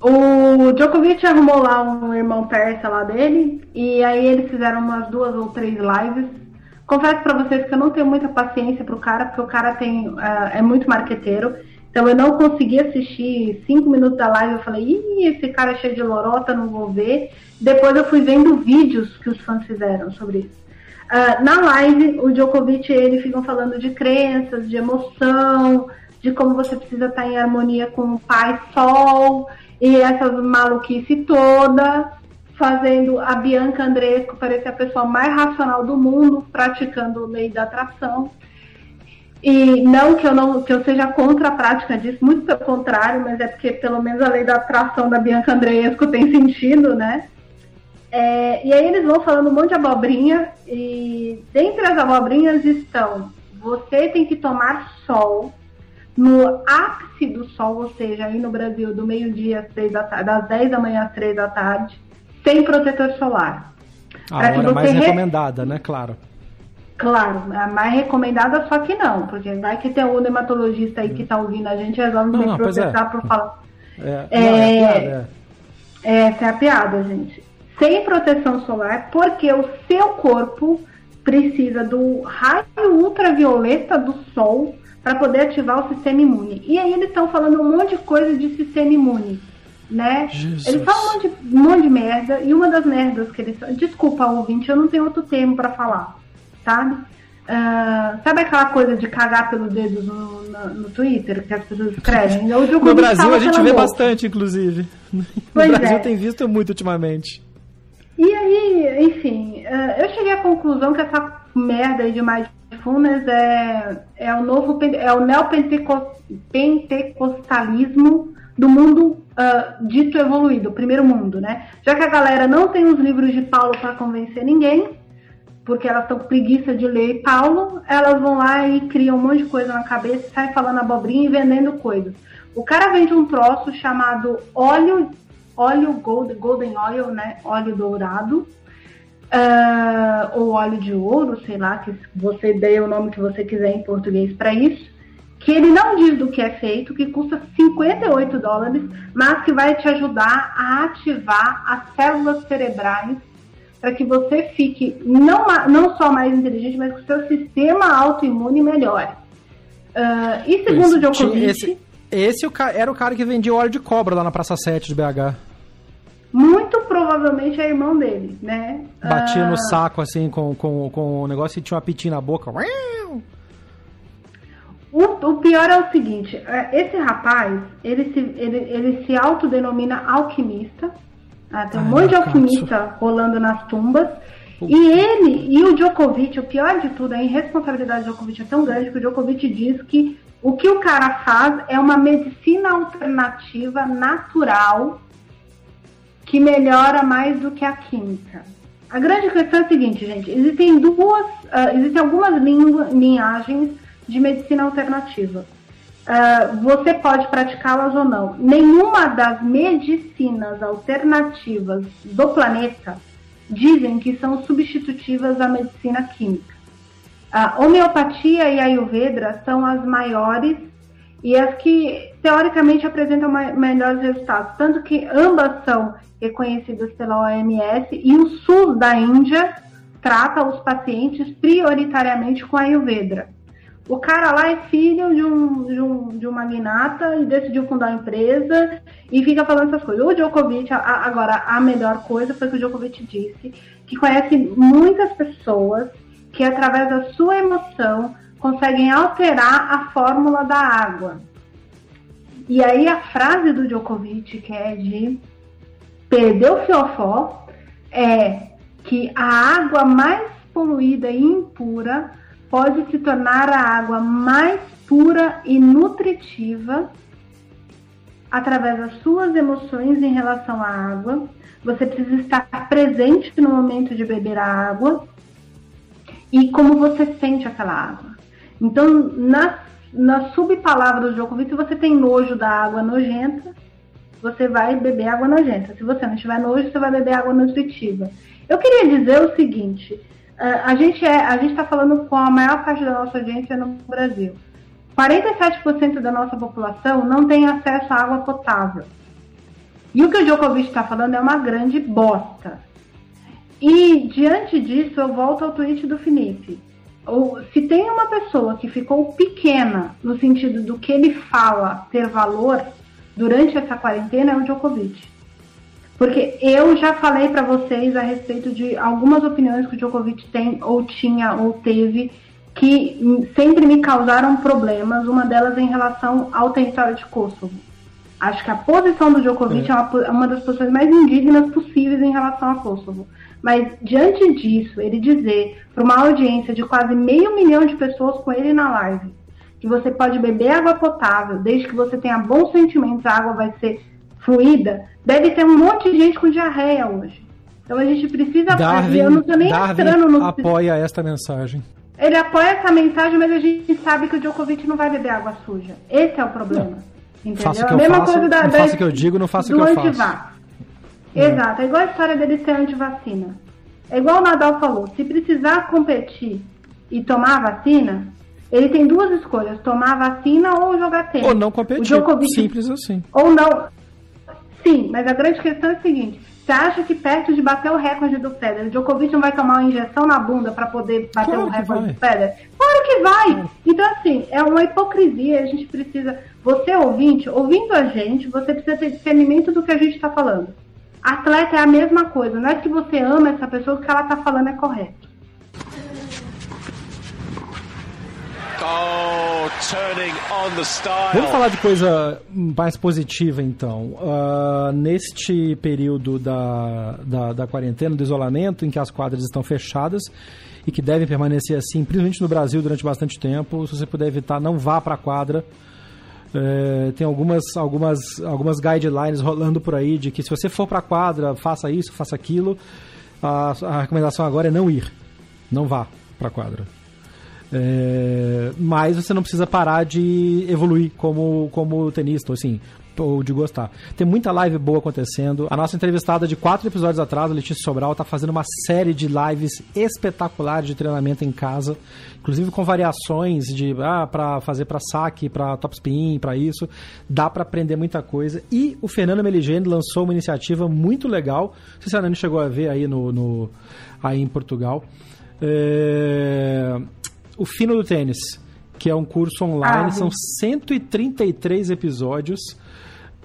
O Djokovic arrumou lá um irmão persa lá dele, e aí eles fizeram umas duas ou três lives Confesso para vocês que eu não tenho muita paciência pro cara, porque o cara tem uh, é muito marqueteiro. Então eu não consegui assistir cinco minutos da live. Eu falei, ih, esse cara é cheio de lorota, não vou ver. Depois eu fui vendo vídeos que os fãs fizeram sobre isso. Uh, na live, o Djokovic e ele ficam falando de crenças, de emoção, de como você precisa estar em harmonia com o pai sol e essas maluquice toda fazendo a Bianca Andresco parecer a pessoa mais racional do mundo, praticando lei da atração. E não que eu não que eu seja contra a prática disso, muito pelo contrário, mas é porque pelo menos a lei da atração da Bianca Andresco tem sentido, né? É, e aí eles vão falando um monte de abobrinha, e dentre as abobrinhas estão você tem que tomar sol no ápice do sol, ou seja, aí no Brasil, do meio-dia das 10 da manhã às 3 da tarde sem protetor solar. A hora mais re... recomendada, né? Claro. Claro, a mais recomendada só que não, porque vai que tem um dermatologista aí que tá ouvindo a gente, resolve me processar é. por falar. É, é, não, é, é, é, Essa é a piada, gente. Sem proteção solar, porque o seu corpo precisa do raio ultravioleta do sol para poder ativar o sistema imune. E aí eles estão falando um monte de coisa de sistema imune né? Jesus. Ele fala um monte, de, um monte de merda, e uma das merdas que ele Desculpa, ouvinte, eu não tenho outro termo para falar, sabe? Uh, sabe aquela coisa de cagar pelos dedos no, no, no Twitter que as pessoas escrevem? no Brasil a gente vê boca. bastante, inclusive. Pois no Brasil é. tem visto muito ultimamente. E aí, enfim, uh, eu cheguei à conclusão que essa merda aí de mindfulness é, é o novo é o neopentecostalismo do mundo uh, dito evoluído, primeiro mundo, né? Já que a galera não tem os livros de Paulo para convencer ninguém, porque elas estão com preguiça de ler Paulo, elas vão lá e criam um monte de coisa na cabeça, saem falando abobrinha e vendendo coisas. O cara vende um troço chamado óleo, óleo gold, golden oil, né? Óleo dourado. Uh, ou óleo de ouro, sei lá, que você dê o nome que você quiser em português para isso que ele não diz do que é feito, que custa 58 dólares, mas que vai te ajudar a ativar as células cerebrais para que você fique não, não só mais inteligente, mas que o seu sistema autoimune melhore. Uh, e segundo o Djokovic... Esse, esse era o cara que vendia óleo de cobra lá na Praça 7 de BH. Muito provavelmente é irmão dele, né? Batia uh... no saco, assim, com, com, com o negócio e tinha uma pitinha na boca. O, o, pior é o seguinte, é, esse rapaz, ele se, ele, ele se autodenomina alquimista, ah, tem um Ai, monte de alquimista rolando nas tumbas, e ele e o Djokovic, o pior de tudo, a irresponsabilidade do Djokovic é tão grande que o Djokovic diz que o que o cara faz é uma medicina alternativa natural que melhora mais do que a química. A grande questão é a seguinte, gente, existem duas, uh, existem algumas linhagens de medicina alternativa. Uh, você pode praticá-las ou não. Nenhuma das medicinas alternativas do planeta dizem que são substitutivas à medicina química. A homeopatia e a ayurveda são as maiores e as que teoricamente apresentam melhores resultados, tanto que ambas são reconhecidas pela OMS e o sul da Índia trata os pacientes prioritariamente com a ayurveda. O cara lá é filho de um, de um, de um magnata e decidiu fundar uma empresa e fica falando essas coisas. O Djokovic, a, agora, a melhor coisa foi que o Djokovic disse que conhece muitas pessoas que, através da sua emoção, conseguem alterar a fórmula da água. E aí a frase do Djokovic, que é de perder o fiofó, é que a água mais poluída e impura pode se tornar a água mais pura e nutritiva através das suas emoções em relação à água. Você precisa estar presente no momento de beber a água e como você sente aquela água. Então, na, na subpalavra do Djokovic, se você tem nojo da água nojenta, você vai beber água nojenta. Se você não tiver nojo, você vai beber água nutritiva. Eu queria dizer o seguinte: a gente é, a gente está falando com a maior parte da nossa audiência no Brasil. 47% da nossa população não tem acesso à água potável. E o que o Djokovic está falando é uma grande bosta. E diante disso, eu volto ao tweet do Felipe. se tem uma pessoa que ficou pequena no sentido do que ele fala ter valor durante essa quarentena, é o Djokovic. Porque eu já falei para vocês a respeito de algumas opiniões que o Djokovic tem, ou tinha, ou teve, que sempre me causaram problemas, uma delas em relação ao território de Kosovo. Acho que a posição do Djokovic é, é uma, uma das posições mais indignas possíveis em relação a Kosovo. Mas, diante disso, ele dizer para uma audiência de quase meio milhão de pessoas com ele na live que você pode beber água potável, desde que você tenha bons sentimentos, a água vai ser fluida, deve ter um monte de gente com diarreia hoje. Então a gente precisa Darwin, eu não tô nem Darwin entrando no. apoia esta mensagem. Ele apoia essa mensagem, mas a gente sabe que o Djokovic não vai beber água suja. Esse é o problema. Não. Entendeu? Faça a mesma faço, coisa da, não da, o que eu digo, não faça o que eu faço. Exato, é igual a história dele ser antivacina. É igual o Nadal falou, se precisar competir e tomar a vacina, ele tem duas escolhas, tomar a vacina ou jogar tênis. Ou não competir, Djokovic, simples assim. Ou não, Sim, mas a grande questão é a seguinte: você acha que perto de bater o recorde do Federer, Djokovic não vai tomar uma injeção na bunda para poder bater claro o recorde do Federer? Claro que vai! Então, assim, é uma hipocrisia. A gente precisa. Você, ouvinte, ouvindo a gente, você precisa ter discernimento do que a gente está falando. Atleta é a mesma coisa. Não é que você ama essa pessoa, o que ela está falando é correto. Vamos falar de coisa mais positiva então. Uh, neste período da, da, da, quarentena, do isolamento, em que as quadras estão fechadas e que devem permanecer assim, principalmente no Brasil durante bastante tempo, se você puder evitar, não vá para a quadra. É, tem algumas, algumas, algumas guidelines rolando por aí de que se você for para a quadra, faça isso, faça aquilo. A, a recomendação agora é não ir. Não vá para a quadra. É, mas você não precisa parar de evoluir como, como tenista, assim, ou de gostar. Tem muita live boa acontecendo. A nossa entrevistada de quatro episódios atrás, a Letícia Sobral, está fazendo uma série de lives espetaculares de treinamento em casa, inclusive com variações de ah, para fazer para saque, para topspin, para isso. Dá para aprender muita coisa. E o Fernando Meligeni lançou uma iniciativa muito legal. Não sei se a Nani chegou a ver aí no, no aí em Portugal. É o fino do tênis, que é um curso online, ah, são 133 episódios.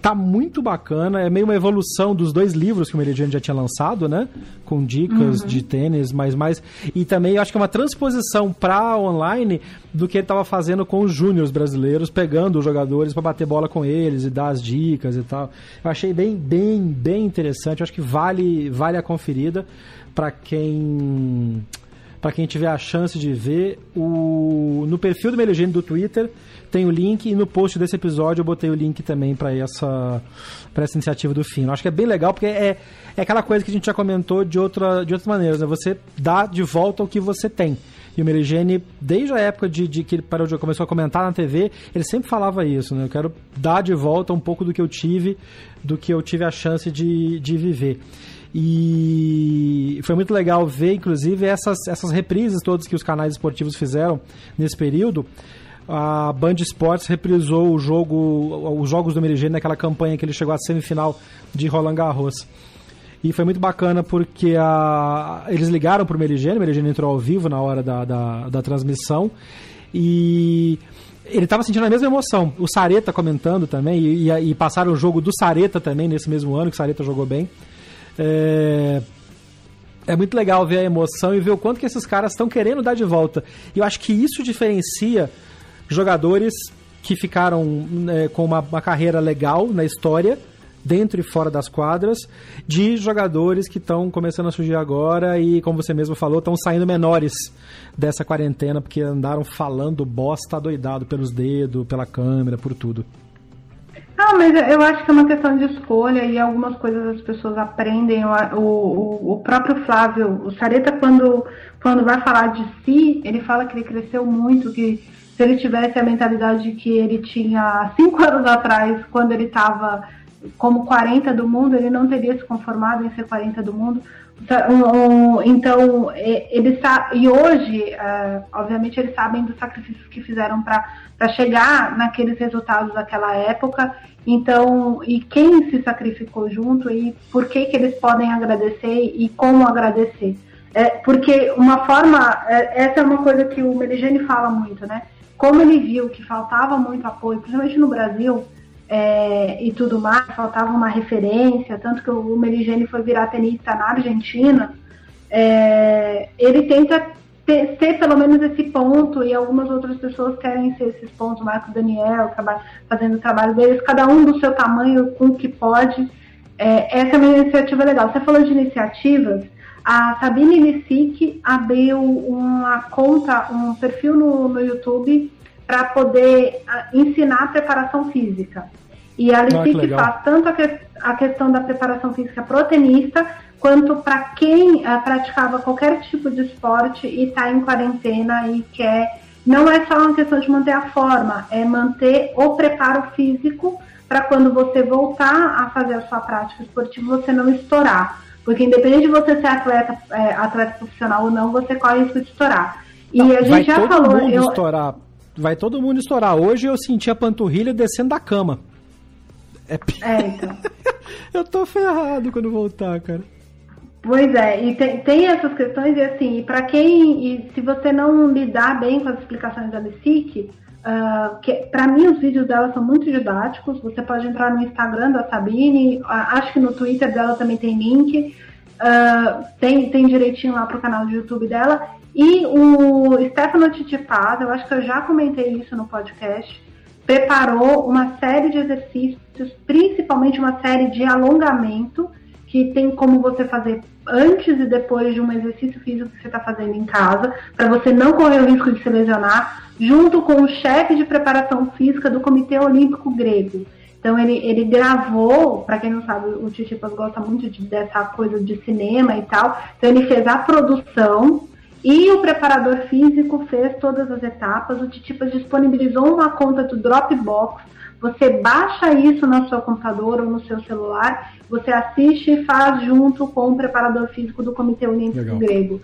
Tá muito bacana, é meio uma evolução dos dois livros que o Meridiano já tinha lançado, né? Com dicas uhum. de tênis, mas mais. E também acho que é uma transposição para online do que ele estava fazendo com os júniores brasileiros, pegando os jogadores para bater bola com eles e dar as dicas e tal. Eu achei bem, bem, bem interessante. Eu acho que vale, vale a conferida para quem para quem tiver a chance de ver. O, no perfil do Melegende do Twitter tem o link e no post desse episódio eu botei o link também para essa, essa iniciativa do Fino. Acho que é bem legal porque é, é aquela coisa que a gente já comentou de, outra, de outras maneiras. Né? Você dá de volta o que você tem. E o Merigene, desde a época de, de que ele parou de, começou a comentar na TV, ele sempre falava isso, né? Eu quero dar de volta um pouco do que eu tive, do que eu tive a chance de, de viver. E foi muito legal ver, inclusive, essas, essas reprises todas que os canais esportivos fizeram nesse período. A Band Esportes reprisou o jogo, os jogos do Merigene naquela campanha que ele chegou à semifinal de Roland Garros. E foi muito bacana porque a, eles ligaram para o Merigene, o Merigene entrou ao vivo na hora da, da, da transmissão. E ele estava sentindo a mesma emoção. O Sareta comentando também, e, e, e, passaram o jogo do Sareta também nesse mesmo ano, que o Sareta jogou bem. É, é muito legal ver a emoção e ver o quanto que esses caras estão querendo dar de volta. E eu acho que isso diferencia jogadores que ficaram né, com uma, uma, carreira legal na história, dentro e fora das quadras, de jogadores que estão começando a surgir agora e, como você mesmo falou, estão saindo menores dessa quarentena porque andaram falando bosta doidado pelos dedos, pela câmera, por tudo. Não, mas eu acho que é uma questão de escolha e algumas coisas as pessoas aprendem. O, o, o próprio Flávio, o Sareta, quando, quando vai falar de si, ele fala que ele cresceu muito, que se ele tivesse a mentalidade que ele tinha cinco anos atrás, quando ele estava como 40 do mundo, ele não teria se conformado em ser 40 do mundo. Então, eles e hoje, é, obviamente, eles sabem dos sacrifícios que fizeram para chegar naqueles resultados daquela época. Então, e quem se sacrificou junto e por que que eles podem agradecer e como agradecer? É, porque uma forma, é, essa é uma coisa que o Meligeni fala muito, né? Como ele viu que faltava muito apoio, principalmente no Brasil, é, e tudo mais, faltava uma referência, tanto que o Meligeni foi virar tenista na Argentina, é, ele tenta ter, pelo menos esse ponto, e algumas outras pessoas querem ser esses pontos, Marcos Daniel, fazendo o trabalho deles, cada um do seu tamanho, com o que pode. É, essa é uma iniciativa legal. Você falou de iniciativas, a Sabine Lisic abriu uma conta, um perfil no, no YouTube para poder ensinar a preparação física. E a Lisic ah, faz tanto a, que, a, questão da preparação física pro tenista, quanto para quem uh, praticava qualquer tipo de esporte e está em quarentena e quer. Não é só uma questão de manter a forma, é manter o preparo físico para quando você voltar a fazer a sua prática esportiva você não estourar. Porque independente de você ser atleta, é, atleta profissional ou não, você corre risco de estourar. E não, a gente já falou. Eu... estourar vai todo mundo estourar. Hoje eu senti a panturrilha descendo da cama. É, é então. eu tô ferrado quando voltar, cara. Pois é, e tem, tem essas questões, e assim, para quem, e se você não lidar bem com as explicações da Lesic, uh, que para mim os vídeos dela são muito didáticos, você pode entrar no Instagram da Sabine, acho que no Twitter dela também tem link, uh, tem, tem direitinho lá pro canal do YouTube dela, e o Stefano Titipaz, eu acho que eu já comentei isso no podcast, preparou uma série de exercícios, principalmente uma série de alongamento, que tem como você fazer antes e depois de um exercício físico que você está fazendo em casa, para você não correr o risco de se lesionar, junto com o chefe de preparação física do Comitê Olímpico Grego. Então ele, ele gravou, para quem não sabe, o Titipas gosta muito de, dessa coisa de cinema e tal. Então ele fez a produção e o preparador físico fez todas as etapas. O Titipas disponibilizou uma conta do Dropbox. Você baixa isso no seu computador ou no seu celular, você assiste e faz junto com o preparador físico do Comitê Olímpico. Grego.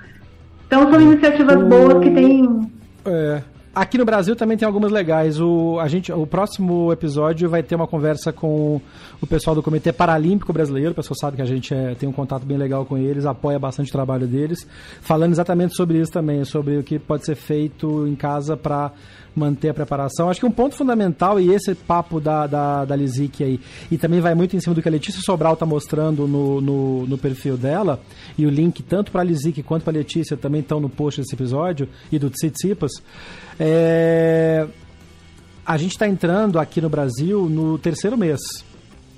Então são iniciativas o... boas que têm. É, Aqui no Brasil também tem algumas legais. O, a gente, o próximo episódio vai ter uma conversa com o pessoal do Comitê Paralímpico Brasileiro. O pessoal sabe que a gente é, tem um contato bem legal com eles, apoia bastante o trabalho deles. Falando exatamente sobre isso também, sobre o que pode ser feito em casa para manter a preparação. Acho que um ponto fundamental, e esse papo da, da, da aí, e também vai muito em cima do que a Letícia Sobral está mostrando no, no, no, perfil dela, e o link tanto para a quanto para a Letícia também estão no post desse episódio, e do Tsitsipas, é... a gente está entrando aqui no Brasil no terceiro mês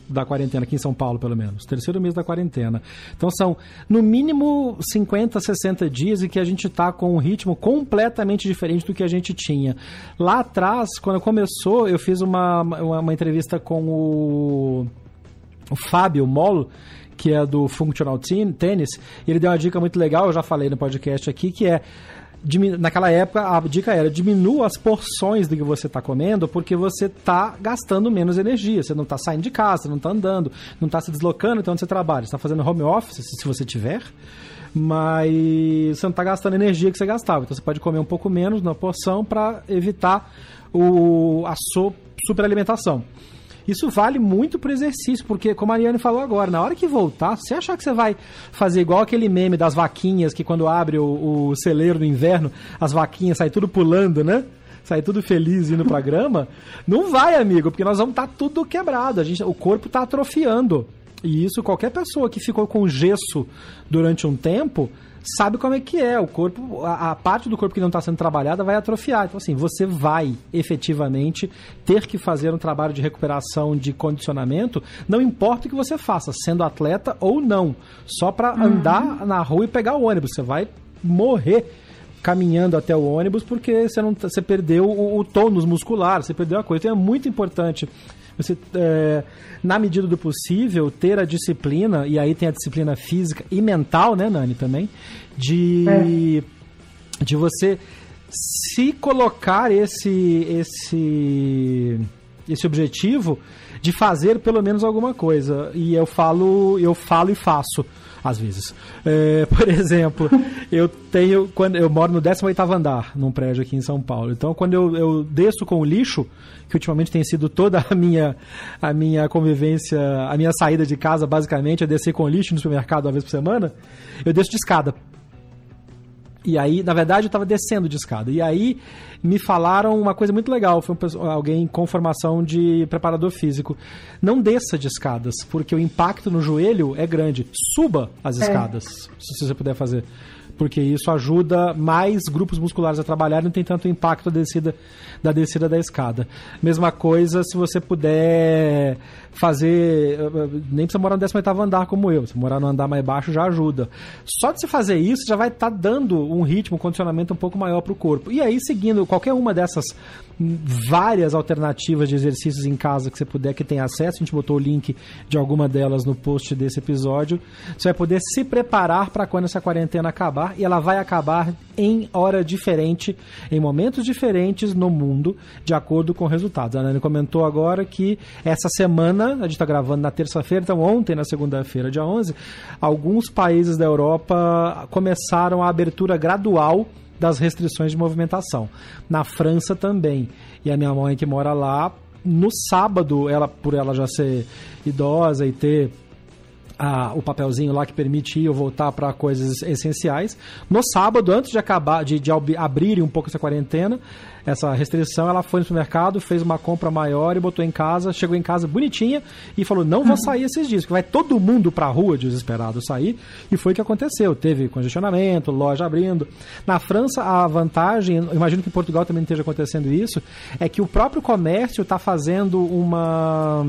da quarentena, aqui em São Paulo, pelo menos. Terceiro mês da quarentena. Então são, no mínimo, 50, 60 dias e que a gente está com um ritmo completamente diferente do que a gente tinha. Lá atrás, quando começou, eu fiz uma, uma, uma entrevista com o, o Fábio Molo, que é do Functional Tennis, e ele deu uma dica muito legal, eu já falei no podcast aqui, que é naquela época a dica era diminua as porções do que você está comendo porque você está gastando menos energia. Você não está saindo de casa, não está andando, não está se deslocando então onde você trabalha. Você está fazendo home office, se você tiver, mas você não está gastando energia que você gastava. Então você pode comer um pouco menos na porção para evitar o, a so, superalimentação. Isso vale muito pro exercício, porque, como a Ariane falou agora, na hora que voltar, se você achar que você vai fazer igual aquele meme das vaquinhas, que quando abre o, o celeiro no inverno, as vaquinhas saem tudo pulando, né? Sai tudo feliz indo pra grama. Não vai, amigo, porque nós vamos estar tá tudo quebrado. A gente, o corpo tá atrofiando. E isso, qualquer pessoa que ficou com gesso durante um tempo sabe como é que é. O corpo, a, a parte do corpo que não está sendo trabalhada vai atrofiar. Então, assim, você vai efetivamente ter que fazer um trabalho de recuperação, de condicionamento, não importa o que você faça, sendo atleta ou não. Só para uhum. andar na rua e pegar o ônibus. Você vai morrer caminhando até o ônibus porque você não você perdeu o, o tônus muscular, você perdeu a coisa. Então é muito importante você, é, na medida do possível, ter a disciplina, e aí tem a disciplina física e mental, né, Nani, também, de, é. de você se colocar esse, esse, esse objetivo de fazer pelo menos alguma coisa. E eu falo, eu falo e faço às vezes. É, por exemplo, eu tenho. quando Eu moro no 18 andar, num prédio aqui em São Paulo. Então, quando eu, eu desço com o lixo, que ultimamente tem sido toda a minha, a minha convivência, a minha saída de casa, basicamente, é descer com lixo no supermercado uma vez por semana, eu desço de escada. E aí, na verdade, eu estava descendo de escada. E aí me falaram uma coisa muito legal. Foi um, alguém com formação de preparador físico. Não desça de escadas, porque o impacto no joelho é grande. Suba as é. escadas, se você puder fazer porque isso ajuda mais grupos musculares a trabalhar não tem tanto impacto da descida da, descida da escada. Mesma coisa se você puder fazer. Nem precisa morar no 18 andar como eu. Se morar no andar mais baixo já ajuda. Só de se fazer isso já vai estar tá dando um ritmo, um condicionamento um pouco maior para o corpo. E aí, seguindo qualquer uma dessas várias alternativas de exercícios em casa que você puder, que tem acesso, a gente botou o link de alguma delas no post desse episódio. Você vai poder se preparar para quando essa quarentena acabar e ela vai acabar em hora diferente, em momentos diferentes no mundo, de acordo com resultados. A Nani comentou agora que essa semana, a gente está gravando na terça-feira, então ontem, na segunda-feira, dia 11, alguns países da Europa começaram a abertura gradual das restrições de movimentação. Na França também. E a minha mãe que mora lá, no sábado, ela por ela já ser idosa e ter a, o papelzinho lá que permite ir ou voltar para coisas essenciais. No sábado, antes de acabar, de, de abrir um pouco essa quarentena, essa restrição, ela foi no supermercado, fez uma compra maior e botou em casa, chegou em casa bonitinha e falou: não vou sair esses dias, porque vai todo mundo pra rua desesperado sair. E foi o que aconteceu. Teve congestionamento, loja abrindo. Na França, a vantagem, imagino que em Portugal também esteja acontecendo isso, é que o próprio comércio está fazendo uma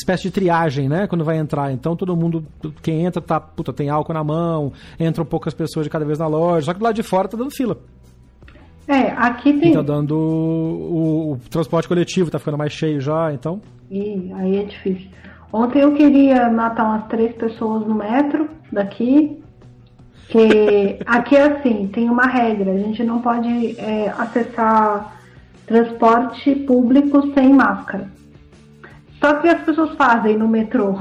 espécie de triagem, né? Quando vai entrar. Então todo mundo, quem entra, tá, puta, tem álcool na mão, entram poucas pessoas de cada vez na loja, só que do lado de fora tá dando fila. É, aqui tem. E tá dando. O, o, transporte coletivo tá ficando mais cheio já, então. E aí é difícil. Ontem eu queria matar umas três pessoas no metro daqui. Que aqui é assim, tem uma regra, a gente não pode é, acessar transporte público sem máscara. Só que as pessoas fazem no metrô.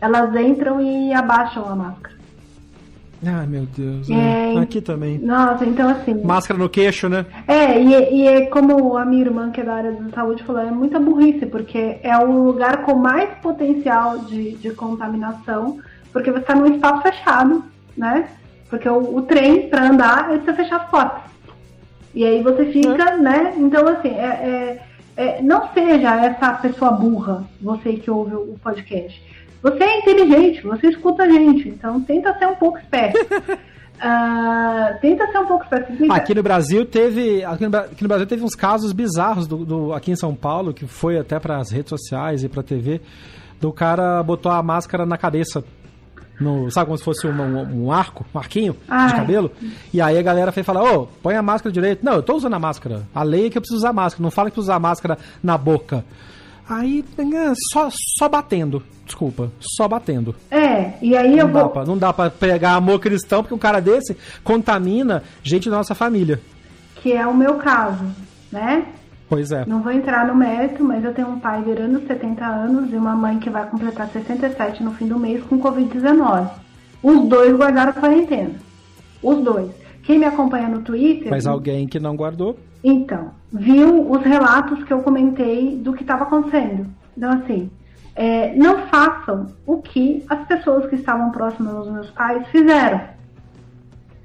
Elas entram e abaixam a máscara. Ai, meu Deus. É, Aqui também. Nossa, então assim. Máscara no queixo, né? É, e, e é como a minha irmã, que é da área da saúde, falou: é muita burrice, porque é o lugar com mais potencial de, de contaminação, porque você está num espaço fechado, né? Porque o, o trem, para andar, é você fechar as portas. E aí você fica, é. né? Então, assim, é, é, é, não seja essa pessoa burra, você que ouve o podcast. Você é inteligente, você escuta a gente, então tenta ser um pouco esperto. Uh, tenta ser um pouco específico. Aqui no Brasil teve. Aqui no, aqui no, Brasil teve uns casos bizarros do, do aqui em São Paulo, que foi até para as redes sociais e para TV, do cara botou a máscara na cabeça. No, sabe como se fosse um, um, um arco, um arquinho Ai. de cabelo? E aí a galera foi falar, ô, oh, põe a máscara direito. Não, eu tô usando a máscara. A lei é que eu preciso usar máscara. Não fala que precisa usar máscara na boca. Aí, só, só batendo. Desculpa, só batendo. É, e aí não eu vou. Pra, não dá pra pegar amor cristão, porque um cara desse contamina gente da nossa família. Que é o meu caso, né? Pois é. Não vou entrar no mérito, mas eu tenho um pai virando 70 anos e uma mãe que vai completar 67 no fim do mês com Covid-19. Os dois guardaram quarentena. Os dois. Quem me acompanha no Twitter. Mas alguém que não guardou? Então, viu os relatos que eu comentei do que estava acontecendo. Então, assim, é, não façam o que as pessoas que estavam próximas aos meus pais fizeram.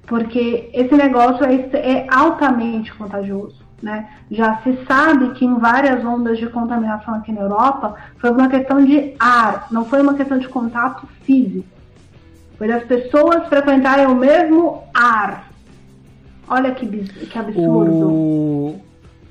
Porque esse negócio é, é altamente contagioso. Né? Já se sabe que em várias ondas de contaminação aqui na Europa foi uma questão de ar, não foi uma questão de contato físico. Foi das pessoas frequentarem o mesmo ar. Olha que, que absurdo. O,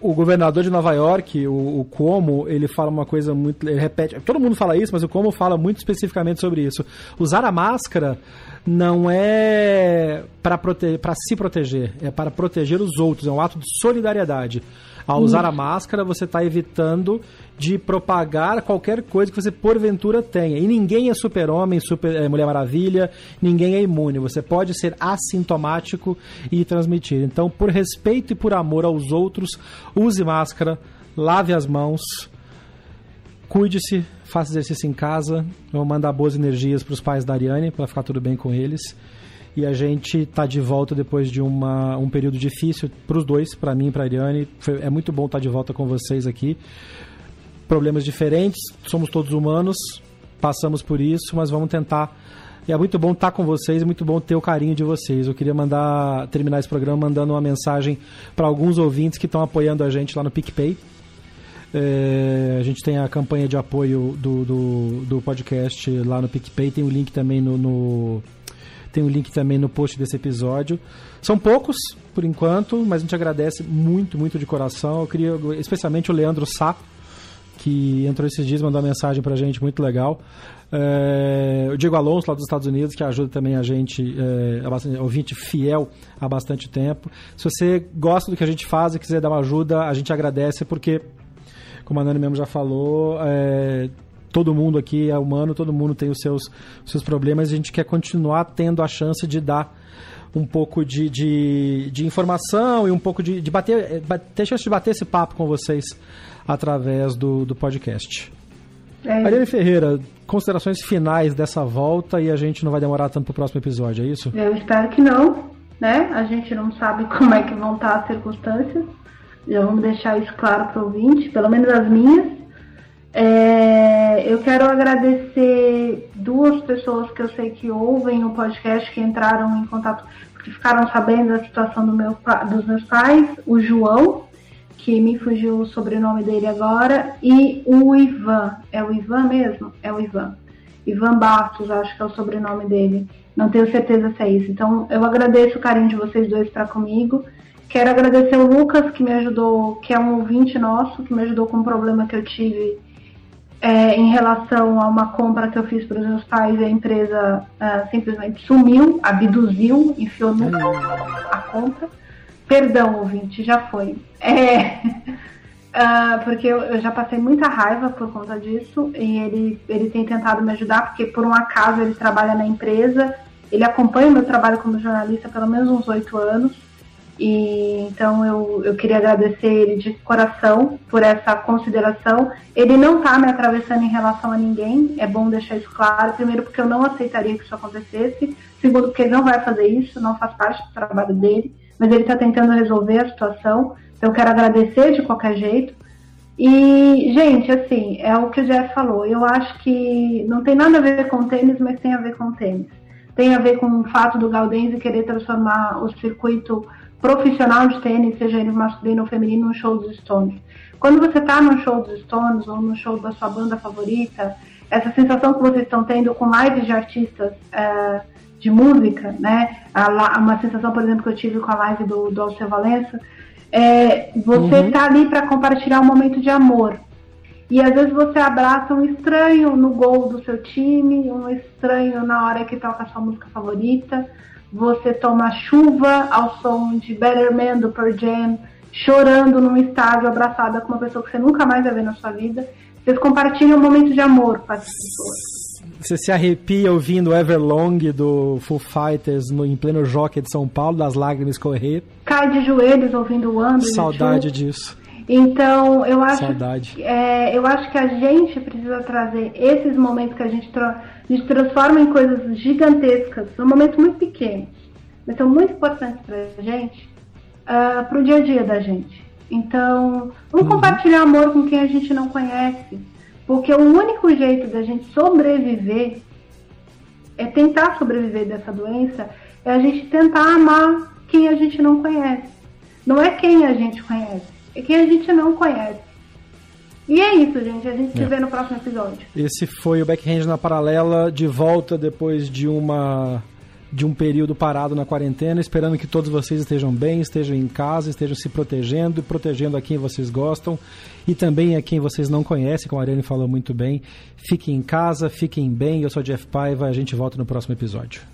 o governador de Nova York, o, o Cuomo, ele fala uma coisa muito. Ele repete. Todo mundo fala isso, mas o Cuomo fala muito especificamente sobre isso. Usar a máscara não é para prote se proteger, é para proteger os outros, é um ato de solidariedade. Ao usar a máscara, você está evitando de propagar qualquer coisa que você porventura tenha. E ninguém é super-homem, super, é, Mulher Maravilha, ninguém é imune. Você pode ser assintomático e transmitir. Então, por respeito e por amor aos outros, use máscara, lave as mãos, cuide-se, faça exercício em casa. vou mandar boas energias para os pais da Ariane, para ficar tudo bem com eles e a gente está de volta depois de uma, um período difícil para os dois, para mim e para a Ariane. Foi, é muito bom estar tá de volta com vocês aqui. Problemas diferentes, somos todos humanos, passamos por isso, mas vamos tentar. E é muito bom estar tá com vocês, é muito bom ter o carinho de vocês. Eu queria mandar terminar esse programa mandando uma mensagem para alguns ouvintes que estão apoiando a gente lá no PicPay. É, a gente tem a campanha de apoio do, do, do, podcast lá no PicPay, tem o link também no, no tem o link também no post desse episódio. São poucos, por enquanto, mas a gente agradece muito, muito de coração. Eu queria, especialmente o Leandro Sá, que entrou esses dias, mandou uma mensagem pra gente muito legal. É, o Diego Alonso, lá dos Estados Unidos, que ajuda também a gente, é, ouvinte fiel há bastante tempo. Se você gosta do que a gente faz e quiser dar uma ajuda, a gente agradece, porque, como a Nani mesmo já falou, é, todo mundo aqui é humano, todo mundo tem os seus, os seus problemas e a gente quer continuar tendo a chance de dar um pouco de, de, de informação e um pouco de, de bater, ter chance de bater esse papo com vocês através do, do podcast. É. Ariane Ferreira, considerações finais dessa volta e a gente não vai demorar tanto para o próximo episódio, é isso? Eu espero que não, né? A gente não sabe como é que vão estar as circunstâncias. Já vamos deixar isso claro para o ouvinte, pelo menos as minhas. É, eu quero agradecer duas pessoas que eu sei que ouvem o podcast, que entraram em contato, porque ficaram sabendo da situação do meu, dos meus pais, o João, que me fugiu o sobrenome dele agora, e o Ivan. É o Ivan mesmo? É o Ivan. Ivan Bastos, acho que é o sobrenome dele. Não tenho certeza se é isso. Então, eu agradeço o carinho de vocês dois para comigo. Quero agradecer o Lucas, que me ajudou, que é um ouvinte nosso, que me ajudou com um problema que eu tive é, em relação a uma compra que eu fiz para os meus pais, a empresa uh, simplesmente sumiu, abduziu, enfiou no a compra. Perdão, ouvinte, já foi. É, uh, porque eu, eu, já passei muita raiva por conta disso e ele, ele tem tentado me ajudar, porque por um acaso ele trabalha na empresa, ele acompanha o meu trabalho como jornalista há pelo menos uns oito anos. E então eu, eu queria agradecer ele de coração por essa consideração. Ele não está me atravessando em relação a ninguém, é bom deixar isso claro. Primeiro, porque eu não aceitaria que isso acontecesse. Segundo, porque ele não vai fazer isso, não faz parte do trabalho dele. Mas ele está tentando resolver a situação. Então, eu quero agradecer de qualquer jeito. E, gente, assim, é o que o Jeff falou. Eu acho que não tem nada a ver com tênis, mas tem a ver com tênis. Tem a ver com o fato do Gaudense querer transformar o circuito profissional de tênis, seja ele masculino ou feminino, no show dos Stones. Quando você está no show dos Stones ou no show da sua banda favorita, essa sensação que vocês estão tendo com lives de artistas é, de música, né? Uma sensação, por exemplo, que eu tive com a live do, do Alceu Valença, é, você está uhum. ali para compartilhar um momento de amor. E às vezes você abraça um estranho no gol do seu time, um estranho na hora que toca a sua música favorita. Você toma chuva ao som de Better Man do Pearl Jam, chorando num estádio abraçada com uma pessoa que você nunca mais vai ver na sua vida. Vocês compartilham um momento de amor com essas pessoas. Você se arrepia ouvindo Everlong do Foo Fighters no, em pleno jockey de São Paulo, das lágrimas correr. Cai de joelhos ouvindo o Andrew. Saudade disso. Então, eu acho, Saudade. É, eu acho que a gente precisa trazer esses momentos que a gente, tra a gente transforma em coisas gigantescas, são momentos muito pequenos, mas são muito importantes para a gente, uh, ah, para o dia a dia da gente. Então, vamos uhum. compartilhar amor com quem a gente não conhece. Porque o único jeito da gente sobreviver é tentar sobreviver dessa doença, é a gente tentar amar quem a gente não conhece. Não é quem a gente conhece, é quem a gente não conhece. E é isso, gente. A gente é. se vê no próximo episódio. Esse foi o Backhand na Paralela, de volta depois de uma de um período parado na quarentena, esperando que todos vocês estejam bem, estejam em casa, estejam se protegendo e protegendo a quem vocês gostam e também a quem vocês não conhecem, como a Ariane falou muito bem. Fiquem em casa, fiquem bem. Eu sou Jeff Paiva, a gente volta no próximo episódio.